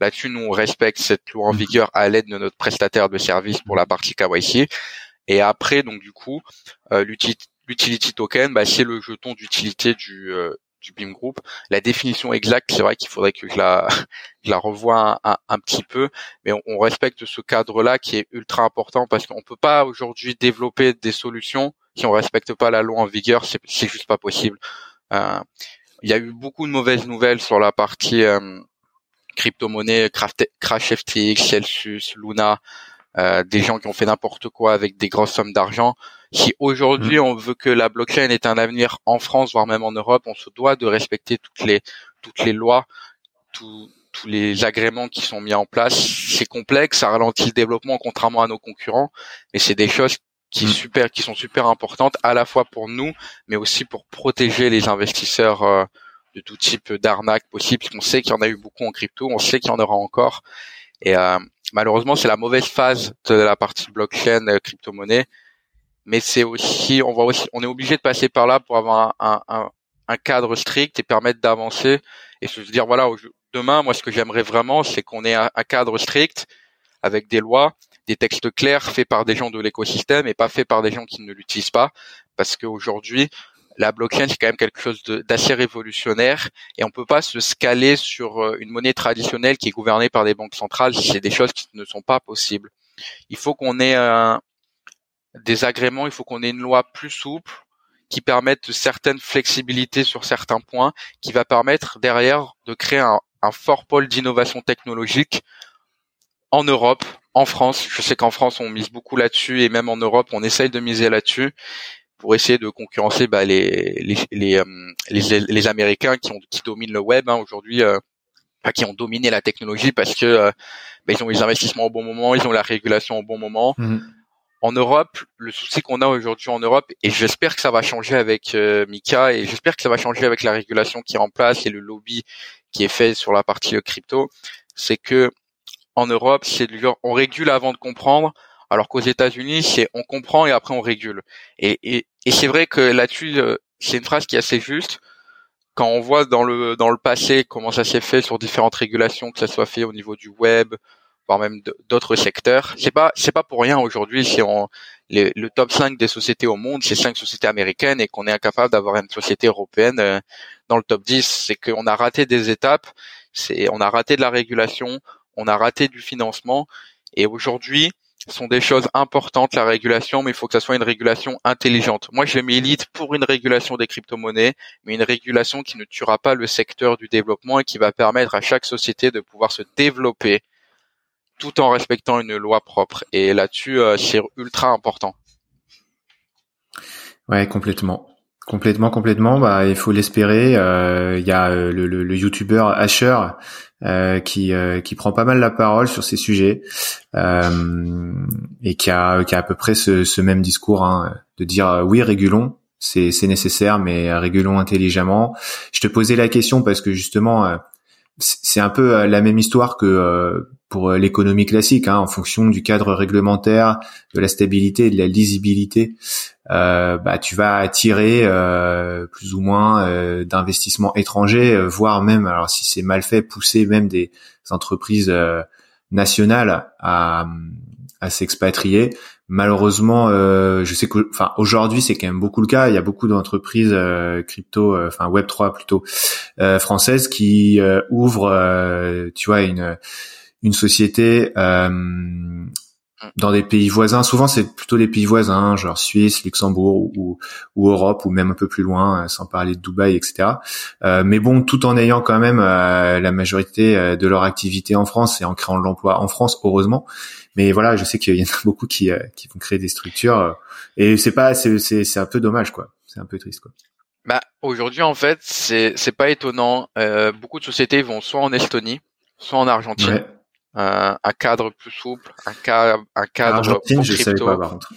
là-dessus, nous on respecte cette loi en vigueur à l'aide de notre prestataire de service pour la partie KYC. Et après, donc du coup, euh, l'utility l'utility token, bah, c'est le jeton d'utilité du, euh, du BIM Group. La définition exacte, c'est vrai qu'il faudrait que je la, (laughs) je la revoie un, petit peu, mais on, on respecte ce cadre-là qui est ultra important parce qu'on peut pas aujourd'hui développer des solutions si on respecte pas la loi en vigueur, c'est, c'est juste pas possible. Euh, il y a eu beaucoup de mauvaises nouvelles sur la partie euh, crypto-monnaie, Crash FTX, Celsius, Luna, euh, des gens qui ont fait n'importe quoi avec des grosses sommes d'argent. Si aujourd'hui mm. on veut que la blockchain ait un avenir en France, voire même en Europe, on se doit de respecter toutes les toutes les lois, tous tous les agréments qui sont mis en place. C'est complexe, ça ralentit le développement contrairement à nos concurrents, mais c'est des choses qui, mm. super, qui sont super importantes à la fois pour nous, mais aussi pour protéger les investisseurs euh, de tout type d'arnaque possible. On sait qu'il y en a eu beaucoup en crypto, on sait qu'il y en aura encore. Et euh, malheureusement, c'est la mauvaise phase de la partie blockchain euh, crypto-monnaie. Mais c'est aussi, on va aussi, on est obligé de passer par là pour avoir un, un, un cadre strict et permettre d'avancer et se dire voilà, demain, moi, ce que j'aimerais vraiment, c'est qu'on ait un, cadre strict avec des lois, des textes clairs faits par des gens de l'écosystème et pas faits par des gens qui ne l'utilisent pas, parce qu'aujourd'hui, la blockchain c'est quand même quelque chose d'assez révolutionnaire et on peut pas se scaler sur euh, une monnaie traditionnelle qui est gouvernée par des banques centrales c'est des choses qui ne sont pas possibles. Il faut qu'on ait des agréments, il faut qu'on ait une loi plus souple qui permette certaines flexibilités sur certains points, qui va permettre derrière de créer un, un fort pôle d'innovation technologique en Europe, en France. Je sais qu'en France on mise beaucoup là-dessus et même en Europe on essaye de miser là-dessus pour essayer de concurrencer bah, les les les, euh, les, les Américains qui ont qui dominent le web hein, aujourd'hui, euh, qui ont dominé la technologie parce que euh, bah, ils ont les investissements au bon moment, ils ont la régulation au bon moment. Mmh. En Europe, le souci qu'on a aujourd'hui en Europe, et j'espère que ça va changer avec Mika, et j'espère que ça va changer avec la régulation qui est en place et le lobby qui est fait sur la partie crypto, c'est que en Europe, c'est du genre on régule avant de comprendre, alors qu'aux États-Unis, c'est on comprend et après on régule. Et, et, et c'est vrai que là-dessus, euh, c'est une phrase qui est assez juste. Quand on voit dans le dans le passé comment ça s'est fait sur différentes régulations, que ça soit fait au niveau du web, voire même d'autres secteurs, c'est pas c'est pas pour rien aujourd'hui si on le top 5 des sociétés au monde, c'est cinq sociétés américaines et qu'on est incapable d'avoir une société européenne euh, dans le top 10, c'est qu'on a raté des étapes, c'est on a raté de la régulation, on a raté du financement et aujourd'hui sont des choses importantes la régulation, mais il faut que ça soit une régulation intelligente. Moi, je milite pour une régulation des crypto-monnaies, mais une régulation qui ne tuera pas le secteur du développement et qui va permettre à chaque société de pouvoir se développer tout en respectant une loi propre. Et là-dessus, euh, c'est ultra important. Ouais, complètement. Complètement, complètement. Bah, il faut l'espérer. Euh, il y a euh, le, le, le YouTuber Asher qui qui prend pas mal la parole sur ces sujets et qui a qui a à peu près ce, ce même discours hein, de dire oui régulons, c'est c'est nécessaire, mais régulons intelligemment. Je te posais la question parce que justement c'est un peu la même histoire que pour euh, l'économie classique, hein, en fonction du cadre réglementaire, de la stabilité de la lisibilité, euh, bah, tu vas attirer euh, plus ou moins euh, d'investissements étrangers, euh, voire même, alors si c'est mal fait, pousser même des entreprises nationales à, à s'expatrier. Malheureusement, je sais que, enfin, aujourd'hui, c'est quand même beaucoup le cas. Il y a beaucoup d'entreprises crypto, enfin Web 3 plutôt françaises qui ouvrent, tu vois, une une société euh, dans des pays voisins. Souvent, c'est plutôt les pays voisins, genre Suisse, Luxembourg ou, ou Europe, ou même un peu plus loin, euh, sans parler de Dubaï, etc. Euh, mais bon, tout en ayant quand même euh, la majorité euh, de leur activité en France et en créant de l'emploi en France, heureusement. Mais voilà, je sais qu'il y en a (laughs) beaucoup qui, qui vont créer des structures et c'est pas, c'est, c'est, un peu dommage, quoi. C'est un peu triste, quoi. Bah aujourd'hui, en fait, c'est c'est pas étonnant. beaucoup de sociétés vont soit en Estonie, soit en Argentine un, cadre plus souple, un, cadre, un cadre Argentine, pour je crypto. Savais pas, par contre.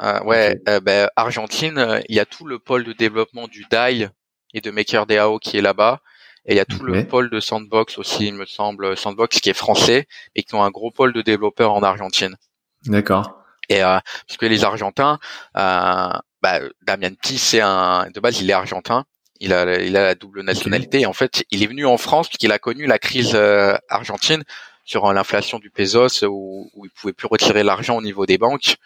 euh, (laughs) ouais, euh, ben, Argentine, euh, il y a tout le pôle de développement du DAI et de MakerDAO qui est là-bas. Et il y a tout le pôle de Sandbox aussi, il me semble, Sandbox qui est français et qui ont un gros pôle de développeurs en Argentine. D'accord. Et euh, parce que les Argentins, euh, bah, Damien P, c'est un de base il est argentin il a, il a la double nationalité. Et en fait, il est venu en France puisqu'il a connu la crise euh, argentine sur l'inflation du pesos où, où il pouvait plus retirer l'argent au niveau des banques.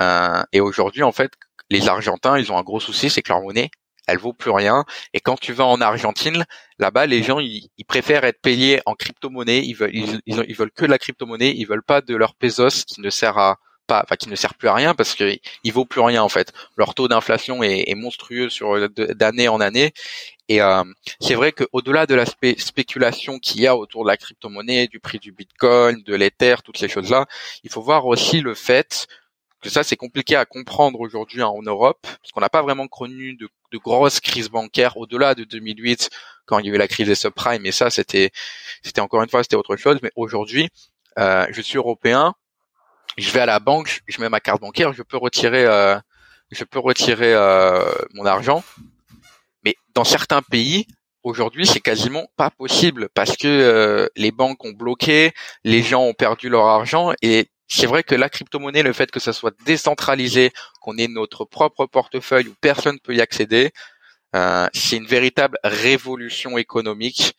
Euh, et aujourd'hui, en fait, les Argentins, ils ont un gros souci, c'est que leur monnaie, elle vaut plus rien. Et quand tu vas en Argentine, là-bas, les gens, ils, préfèrent être payés en crypto-monnaie. Ils veulent, ils, ils, veulent que de la crypto-monnaie. Ils veulent pas de leur pesos qui ne sert à pas, enfin qui ne sert plus à rien parce que il vaut plus rien en fait. Leur taux d'inflation est, est, monstrueux sur d'année en année. Et euh, c'est vrai qu'au-delà de l'aspect spéculation qu'il y a autour de la crypto-monnaie, du prix du Bitcoin, de l'Ether, toutes ces choses-là, il faut voir aussi le fait que ça c'est compliqué à comprendre aujourd'hui en Europe parce qu'on n'a pas vraiment connu de, de grosses crises bancaires au-delà de 2008 quand il y a eu la crise des subprimes. Et ça c'était c'était encore une fois c'était autre chose. Mais aujourd'hui, euh, je suis européen je vais à la banque, je mets ma carte bancaire, je peux retirer, euh, je peux retirer euh, mon argent. Mais dans certains pays, aujourd'hui, c'est quasiment pas possible parce que euh, les banques ont bloqué, les gens ont perdu leur argent et c'est vrai que la crypto-monnaie, le fait que ça soit décentralisé, qu'on ait notre propre portefeuille où personne peut y accéder, c'est une véritable révolution économique.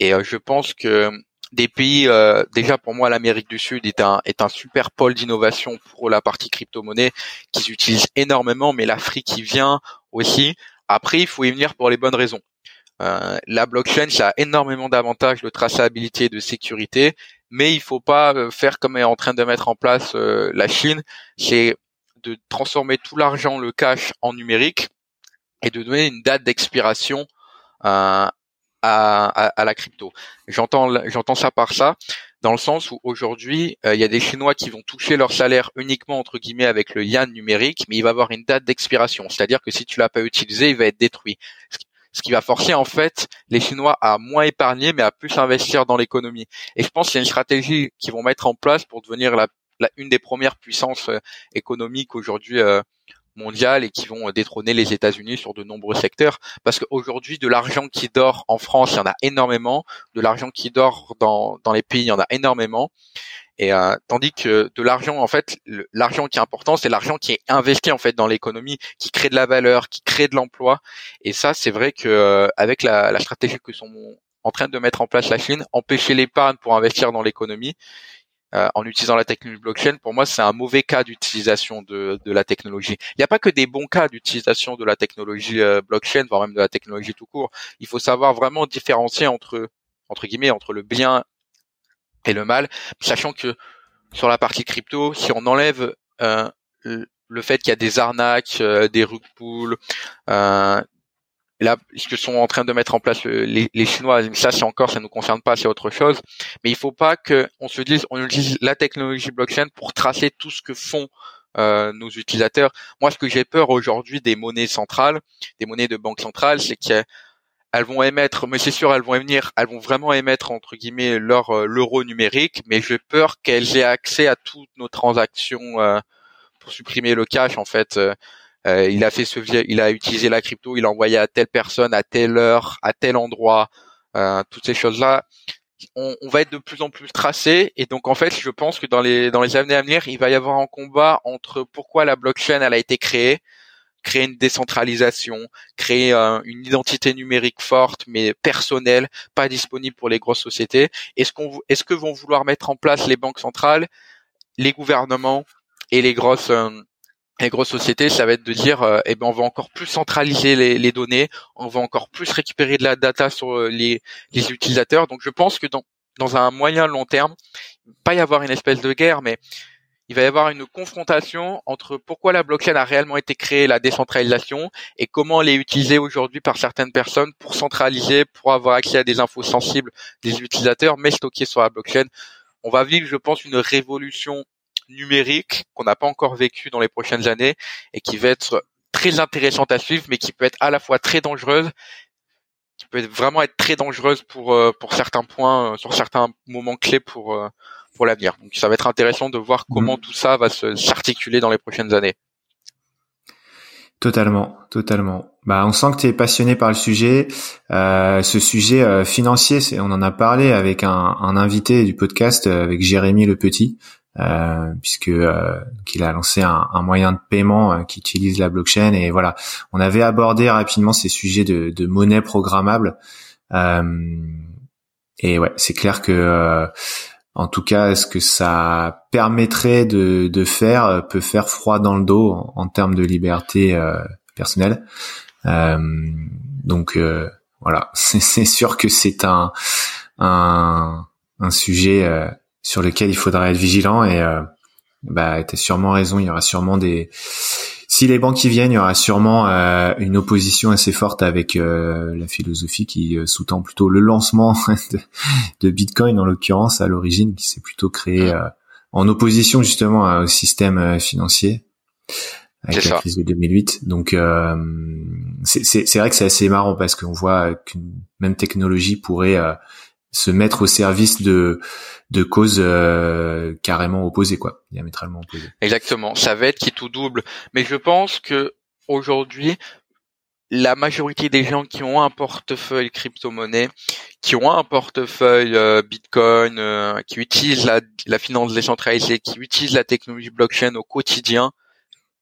Et je pense que des pays euh, déjà pour moi l'Amérique du Sud est un est un super pôle d'innovation pour la partie crypto-monnaie qu'ils utilisent énormément mais l'Afrique qui vient aussi. Après il faut y venir pour les bonnes raisons. Euh, la blockchain ça a énormément d'avantages de traçabilité et de sécurité mais il faut pas euh, faire comme est en train de mettre en place la Chine c'est de transformer tout l'argent le cash en numérique et de donner une date d'expiration à, à, la crypto. J'entends j'entends ça par ça dans le sens où aujourd'hui euh, il y a des Chinois qui vont toucher leur salaire uniquement entre guillemets avec le yuan numérique, mais il va avoir une date d'expiration, c'est-à-dire que si tu l'as pas utilisé, il va être détruit. Ce qui va forcer en fait les Chinois à moins épargner, mais à plus investir dans l'économie. Et je pense qu'il y a une stratégie qu'ils vont mettre en place pour devenir la, la une des premières puissances euh, économiques aujourd'hui euh, mondiales et qui vont détrôner les États-Unis sur de nombreux secteurs. Parce qu'aujourd'hui, de l'argent qui dort en France, il y en a énormément. De l'argent qui dort dans, dans les pays, il y en a énormément. Et euh, tandis que de l'argent, en fait, l'argent qui est important, c'est l'argent qui est investi en fait dans l'économie, qui crée de la valeur, qui crée de l'emploi. Et ça, c'est vrai que euh, avec la, la, stratégie que sont en train de mettre en place la Chine, empêcher l'épargne pour investir dans l'économie, euh, en utilisant la technologie blockchain, pour moi, c'est un mauvais cas d'utilisation de, de, la technologie. Il n'y a pas que des bons cas d'utilisation de la technologie euh, blockchain, voire même de la technologie tout court. Il faut savoir vraiment différencier entre entre guillemets entre le bien et le mal, sachant que sur la partie crypto, si on enlève euh, le fait qu'il y a des arnaques, des rug pools, là, ce que sont en train de mettre en place les, les, Chinois, ça c'est encore, ça nous concerne pas, c'est autre chose. Mais il faut pas que on se dise, on utilise la technologie blockchain pour tracer tout ce que font euh, nos utilisateurs. Moi, ce que j'ai peur aujourd'hui des monnaies centrales, des monnaies de banque centrale, c'est qu'elles vont émettre, mais c'est sûr, elles vont émettre, elles vont vraiment émettre entre guillemets leur euh, l'euro numérique, mais j'ai peur qu'elles aient accès à toutes nos transactions euh, pour supprimer le cash en fait. Euh, euh, il a fait ce, il a utilisé la crypto, il a envoyé à telle personne, à telle heure, à tel endroit, euh, toutes ces choses-là. On, va être de plus en plus tracé et donc en fait je pense que dans les dans les années à venir il va y avoir un combat entre pourquoi la blockchain elle a été créée créer une décentralisation, créer euh, une identité numérique forte mais personnelle, pas disponible pour les grosses sociétés. Est-ce qu'on est-ce que vont vouloir mettre en place les banques centrales, les gouvernements et les grosses les grosses sociétés, ça va être de dire, euh, eh ben, on va encore plus centraliser les, données, on va encore plus récupérer de la data sur euh, les, les utilisateurs. Donc, je pense que dans, dans un moyen long terme, il va pas y avoir une espèce de guerre, mais il va y avoir une confrontation entre pourquoi la blockchain a réellement été créée, la décentralisation, et comment elle est utilisée aujourd'hui par certaines personnes pour centraliser, pour avoir accès à des infos sensibles des utilisateurs, mais stockées sur la blockchain. On va vivre, je pense, une révolution numérique qu'on n'a pas encore vécu dans les prochaines années et qui va être très intéressante à suivre, mais qui peut être à la fois très dangereuse, qui peut vraiment être très dangereuse pour euh, pour certains points, euh, sur certains moments clés pour euh, pour l'avenir. Donc ça va être intéressant de voir comment mmh. tout ça va s'articuler dans les prochaines années. Totalement, totalement. Bah, on sent que tu es passionné par le sujet. Euh, ce sujet financier, c'est, on en a parlé avec un, un invité du podcast, avec Jérémy Le Petit, euh, puisque euh, qu'il a lancé un, un, moyen de paiement euh, qui utilise la blockchain. Et voilà. On avait abordé rapidement ces sujets de, de monnaie programmable. Euh, et ouais c'est clair que en tout cas ce que ça permettrait de, de faire peut faire froid dans le dos en, en termes de liberté personnelle. Donc voilà. (laughs) C'est sûr que c'est un, un un sujet sur lequel il faudra être vigilant et euh, bah t'as sûrement raison il y aura sûrement des si les banques y viennent il y aura sûrement euh, une opposition assez forte avec euh, la philosophie qui euh, sous-tend plutôt le lancement (laughs) de, Bitcoin en l'occurrence à l'origine qui s'est plutôt créé en opposition justement au système financier avec la crise de 2008 donc c'est vrai que c'est assez marrant parce qu'on voit qu'une même technologie pourrait se mettre au service de de causes euh, carrément opposées quoi, diamétralement opposées. Exactement, ça va être qui tout double, mais je pense que aujourd'hui la majorité des gens qui ont un portefeuille crypto-monnaie, qui ont un portefeuille euh, Bitcoin, euh, qui utilisent la, la finance décentralisée, qui utilisent la technologie blockchain au quotidien,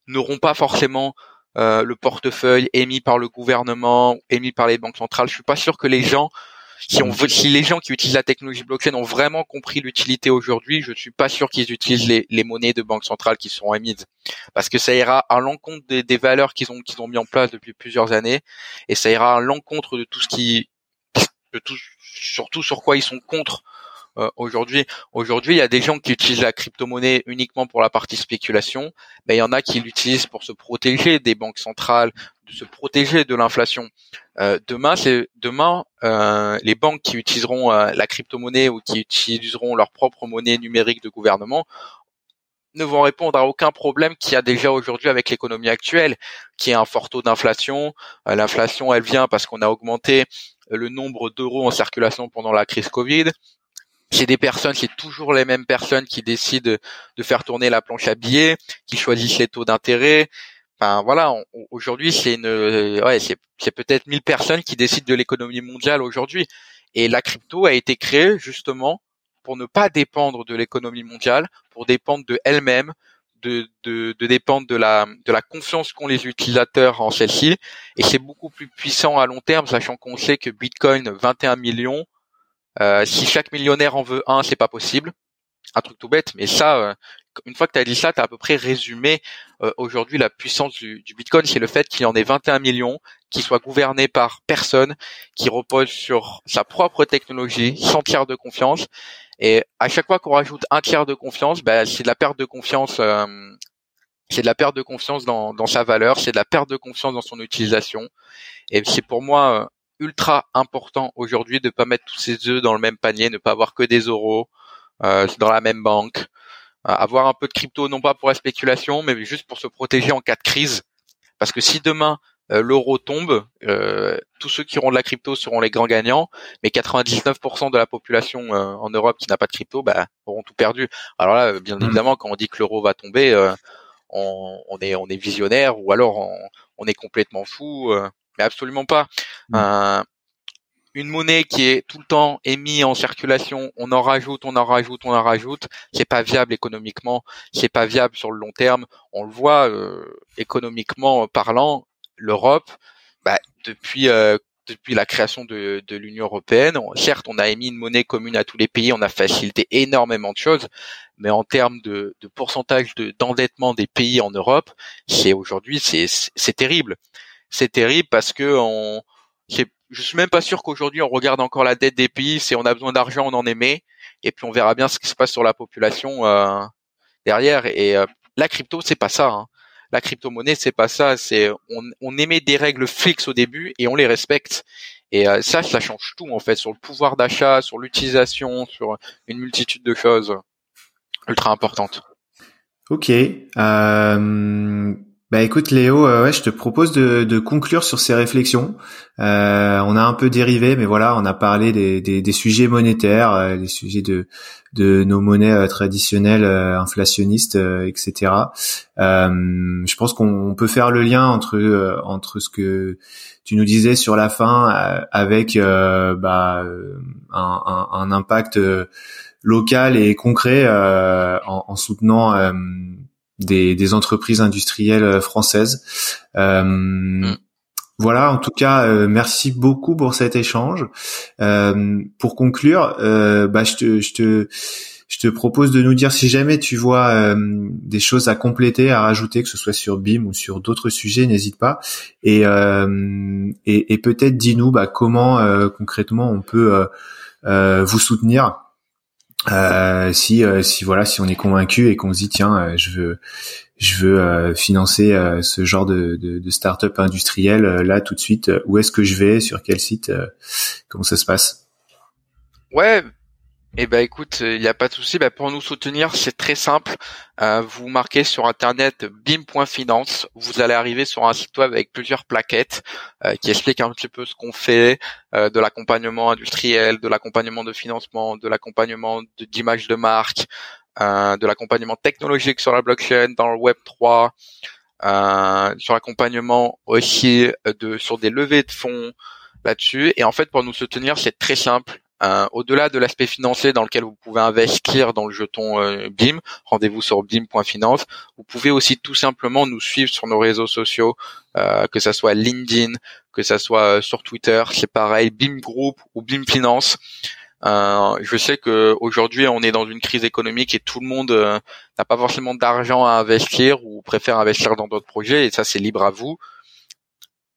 n'auront pas forcément le portefeuille émis par le gouvernement, émis par les banques centrales. Je suis pas sûr que les gens si les gens qui utilisent la technologie blockchain ont vraiment compris l'utilité aujourd'hui, je suis pas sûr qu'ils utilisent les, monnaies de banque centrale qui sont émises, parce que ça ira à l'encontre des, valeurs qu'ils ont qu'ils mis en place depuis plusieurs années, et ça ira à l'encontre de tout ce qui, de tout, surtout sur quoi ils sont contre euh, aujourd'hui. Aujourd'hui, il y a des gens qui utilisent la crypto-monnaie uniquement pour la partie spéculation, mais il y en a qui l'utilisent pour se protéger des banques centrales, de se protéger de l'inflation. Euh, demain, c'est demain euh, les banques qui utiliseront la crypto-monnaie ou qui utiliseront leur propre monnaie numérique de gouvernement ne vont répondre à aucun problème qu'il y a déjà aujourd'hui avec l'économie actuelle, qui est un fort taux d'inflation. L'inflation, elle vient parce qu'on a augmenté le nombre d'euros en circulation pendant la crise Covid c'est des personnes, c'est toujours les mêmes personnes qui décident de faire tourner la planche à billets, qui choisissent les taux d'intérêt. Enfin voilà, aujourd'hui c'est une, ouais, c'est, peut-être 1000 personnes qui décident de l'économie mondiale aujourd'hui. Et la crypto a été créée justement pour ne pas dépendre de l'économie mondiale, pour dépendre de elle-même, de, dépendre de la, de la confiance qu'ont les utilisateurs en celle-ci. Et c'est beaucoup plus puissant à long terme, sachant qu'on sait que Bitcoin 21 millions, euh, si chaque millionnaire en veut un, c'est pas possible. Un truc tout bête, mais ça, euh, une fois que tu as dit ça, tu as à peu près résumé euh, aujourd'hui la puissance du, du Bitcoin, c'est le fait qu'il en ait 21 millions, qu'il soit gouverné par personne, qui repose sur sa propre technologie, sans tiers de confiance. Et à chaque fois qu'on rajoute un tiers de confiance, ben, c'est de la perte de confiance. Euh, c'est de la perte de confiance dans, dans sa valeur, c'est de la perte de confiance dans son utilisation. Et c'est pour moi euh, ultra important aujourd'hui de pas mettre tous ses œufs dans le même panier, ne pas avoir que des euros euh, dans la même banque, avoir un peu de crypto non pas pour la spéculation, mais juste pour se protéger en cas de crise. Parce que si demain euh, l'euro tombe, euh, tous ceux qui auront de la crypto seront les grands gagnants, mais 99% de la population euh, en Europe qui n'a pas de crypto, bah, auront tout perdu. Alors là, bien mmh. évidemment, quand on dit que l'euro va tomber, on, on, est on est visionnaire ou alors on, on est complètement fou, mais absolument pas. Une monnaie qui est tout le temps émise en circulation, on en rajoute, on en rajoute, on en rajoute, c'est pas viable économiquement, c'est pas viable sur le long terme. On le voit euh, économiquement parlant, l'Europe, bah, depuis euh, depuis la création de, de l'Union européenne, certes, on a émis une monnaie commune à tous les pays, on a facilité énormément de choses, mais en termes de, de pourcentage d'endettement des pays en Europe, c'est aujourd'hui c'est terrible. C'est terrible parce que on je suis même pas sûr qu'aujourd'hui on regarde encore la dette des pays, c'est on a besoin d'argent, on en émet, et puis on verra bien ce qui se passe sur la population euh, derrière. Et euh, la crypto, c'est pas ça. Hein. La crypto-monnaie, c'est pas ça. C'est on, on émet des règles fixes au début et on les respecte. Et euh, ça, ça change tout en fait sur le pouvoir d'achat, sur l'utilisation, sur une multitude de choses ultra importantes. Ok. Euh, bah écoute Léo, euh, ouais, je te propose de, de, conclure sur ces réflexions. Euh, on a un peu dérivé, mais voilà, on a parlé des, des, des sujets monétaires, euh, des sujets de, de nos monnaies euh, traditionnelles, euh, inflationnistes, etc. je pense qu'on peut faire le lien entre entre ce que tu nous disais sur la fin avec bah, un, un, un, impact local et concret en, en, soutenant des, des entreprises industrielles euh, françaises. Euh, mm. Voilà, en tout cas, euh, merci beaucoup pour cet échange. Euh, pour conclure, euh, bah, je, te, je, te, je te propose de nous dire si jamais tu vois euh, des choses à compléter, à rajouter, que ce soit sur BIM ou sur d'autres sujets, n'hésite pas. Et, et, et peut-être dis-nous bah, comment concrètement on peut vous soutenir euh, si euh, si voilà si on est convaincu et qu'on se dit tiens euh, je veux je veux financer ce genre de, de, de start-up industrielle là tout de suite où est-ce que je vais? Sur quel site? Comment ça se passe? Ouais eh ben écoute, il n'y a pas de souci. Ben, pour nous soutenir, c'est très simple. Euh, vous marquez sur internet bim.finance. Vous allez arriver sur un site web avec plusieurs plaquettes euh, qui expliquent un petit peu ce qu'on fait, euh, de l'accompagnement industriel, de l'accompagnement de financement, de l'accompagnement d'image de, marque, de l'accompagnement technologique sur la blockchain, dans le Web 3, sur l'accompagnement aussi de sur des levées de fonds là-dessus. Et en fait, pour nous soutenir, c'est très simple euh, au-delà de l'aspect financier dans lequel vous pouvez investir dans le jeton euh, BIM, rendez-vous sur bim.finance. Vous pouvez aussi tout simplement nous suivre sur nos réseaux sociaux, euh, que ça soit LinkedIn, que ça soit sur Twitter, c'est pareil, BIM Group ou BIM Finance. je sais que aujourd'hui on est dans une crise économique et tout le monde n'a pas forcément d'argent à investir ou préfère investir dans d'autres projets et ça c'est libre à vous.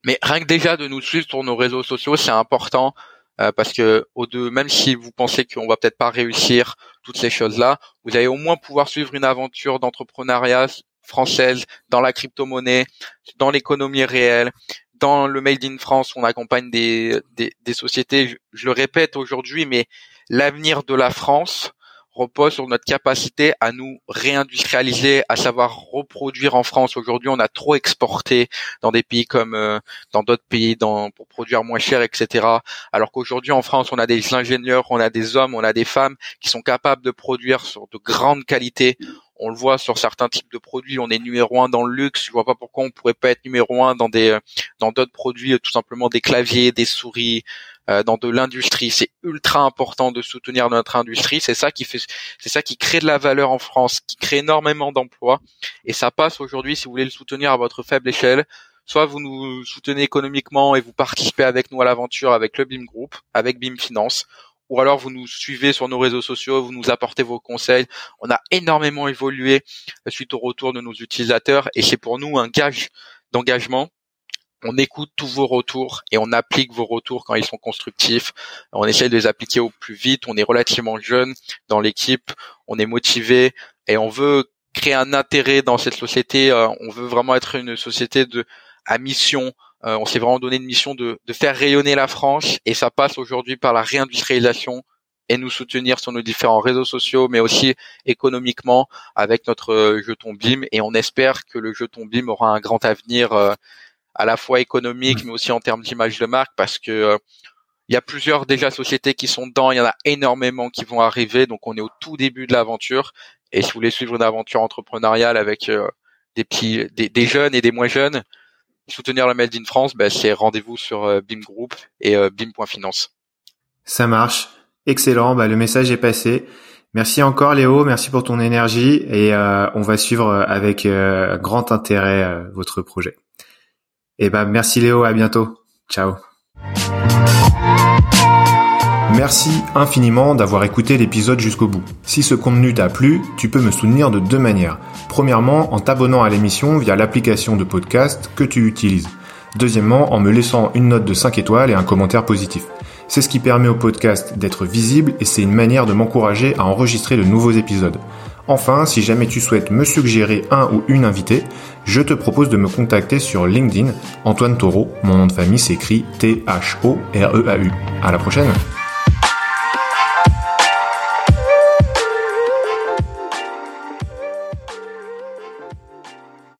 Mais rien que déjà de nous suivre sur nos réseaux sociaux, c'est important euh, parce que au deux, même si vous pensez qu'on va peut-être pas réussir toutes ces choses-là, vous allez au moins pouvoir suivre une aventure d'entrepreneuriat française dans la crypto-monnaie, dans l'économie réelle, dans le Made in France, on accompagne des, des, des sociétés, je, le répète aujourd'hui, mais l'avenir de la France, repose sur notre capacité à nous réindustrialiser, à savoir reproduire en France. Aujourd'hui, on a trop exporté dans des pays comme euh, dans d'autres pays dans, pour produire moins cher, etc. Alors qu'aujourd'hui, en France, on a des ingénieurs, on a des hommes, on a des femmes qui sont capables de produire sur de grandes qualités. On le voit sur certains types de produits, on est numéro un dans le luxe. Je vois pas pourquoi on pourrait pas être numéro un dans des dans d'autres produits, tout simplement des claviers, des souris, euh, dans de l'industrie. C'est ultra important de soutenir notre industrie. C'est ça qui fait, c'est ça qui crée de la valeur en France, qui crée énormément d'emplois. Et ça passe aujourd'hui, si vous voulez le soutenir à votre faible échelle, soit vous nous soutenez économiquement et vous participez avec nous à l'aventure avec le BIM Group, avec BIM Finance, ou alors vous nous suivez sur nos réseaux sociaux, vous nous apportez vos conseils. On a énormément évolué suite au retour de nos utilisateurs et c'est pour nous un gage d'engagement. On écoute tous vos retours et on applique vos retours quand ils sont constructifs. On essaie de les appliquer au plus vite. On est relativement jeune dans l'équipe. On est motivé et on veut créer un intérêt dans cette société. Euh, on veut vraiment être une société à mission euh, on s'est vraiment donné une mission de, faire rayonner la France et ça passe aujourd'hui par la réindustrialisation et nous soutenir sur nos différents réseaux sociaux, mais aussi économiquement avec notre euh, jeton BIM. Et on espère que le jeton BIM aura un grand avenir à la fois économique, mais aussi en termes d'image de marque, parce que il y a plusieurs déjà sociétés qui sont dedans. Il y en a énormément qui vont arriver. Donc on est au tout début de l'aventure. Et si vous voulez suivre une aventure entrepreneuriale avec des petits, des jeunes et des moins jeunes, soutenir la Made in France, bah, c'est rendez-vous sur euh, BIM Group et euh, bim.finance. Ça marche. Excellent. Bah, le message est passé. Merci encore Léo, merci pour ton énergie et euh, on va suivre avec grand intérêt votre projet. Et bah merci Léo, à bientôt. Ciao. Merci infiniment d'avoir écouté l'épisode jusqu'au bout. Si ce contenu t'a plu, tu peux me soutenir de deux manières. Premièrement, en t'abonnant à l'émission via l'application de podcast que tu utilises. Deuxièmement, en me laissant une note de 5 étoiles et un commentaire positif. C'est ce qui permet au podcast d'être visible et c'est une manière de m'encourager à enregistrer de nouveaux épisodes. Enfin, si jamais tu souhaites me suggérer un ou une invitée, je te propose de me contacter sur LinkedIn. Antoine Taureau, mon nom de famille s'écrit T-H-O-R-E-A-U. À la prochaine!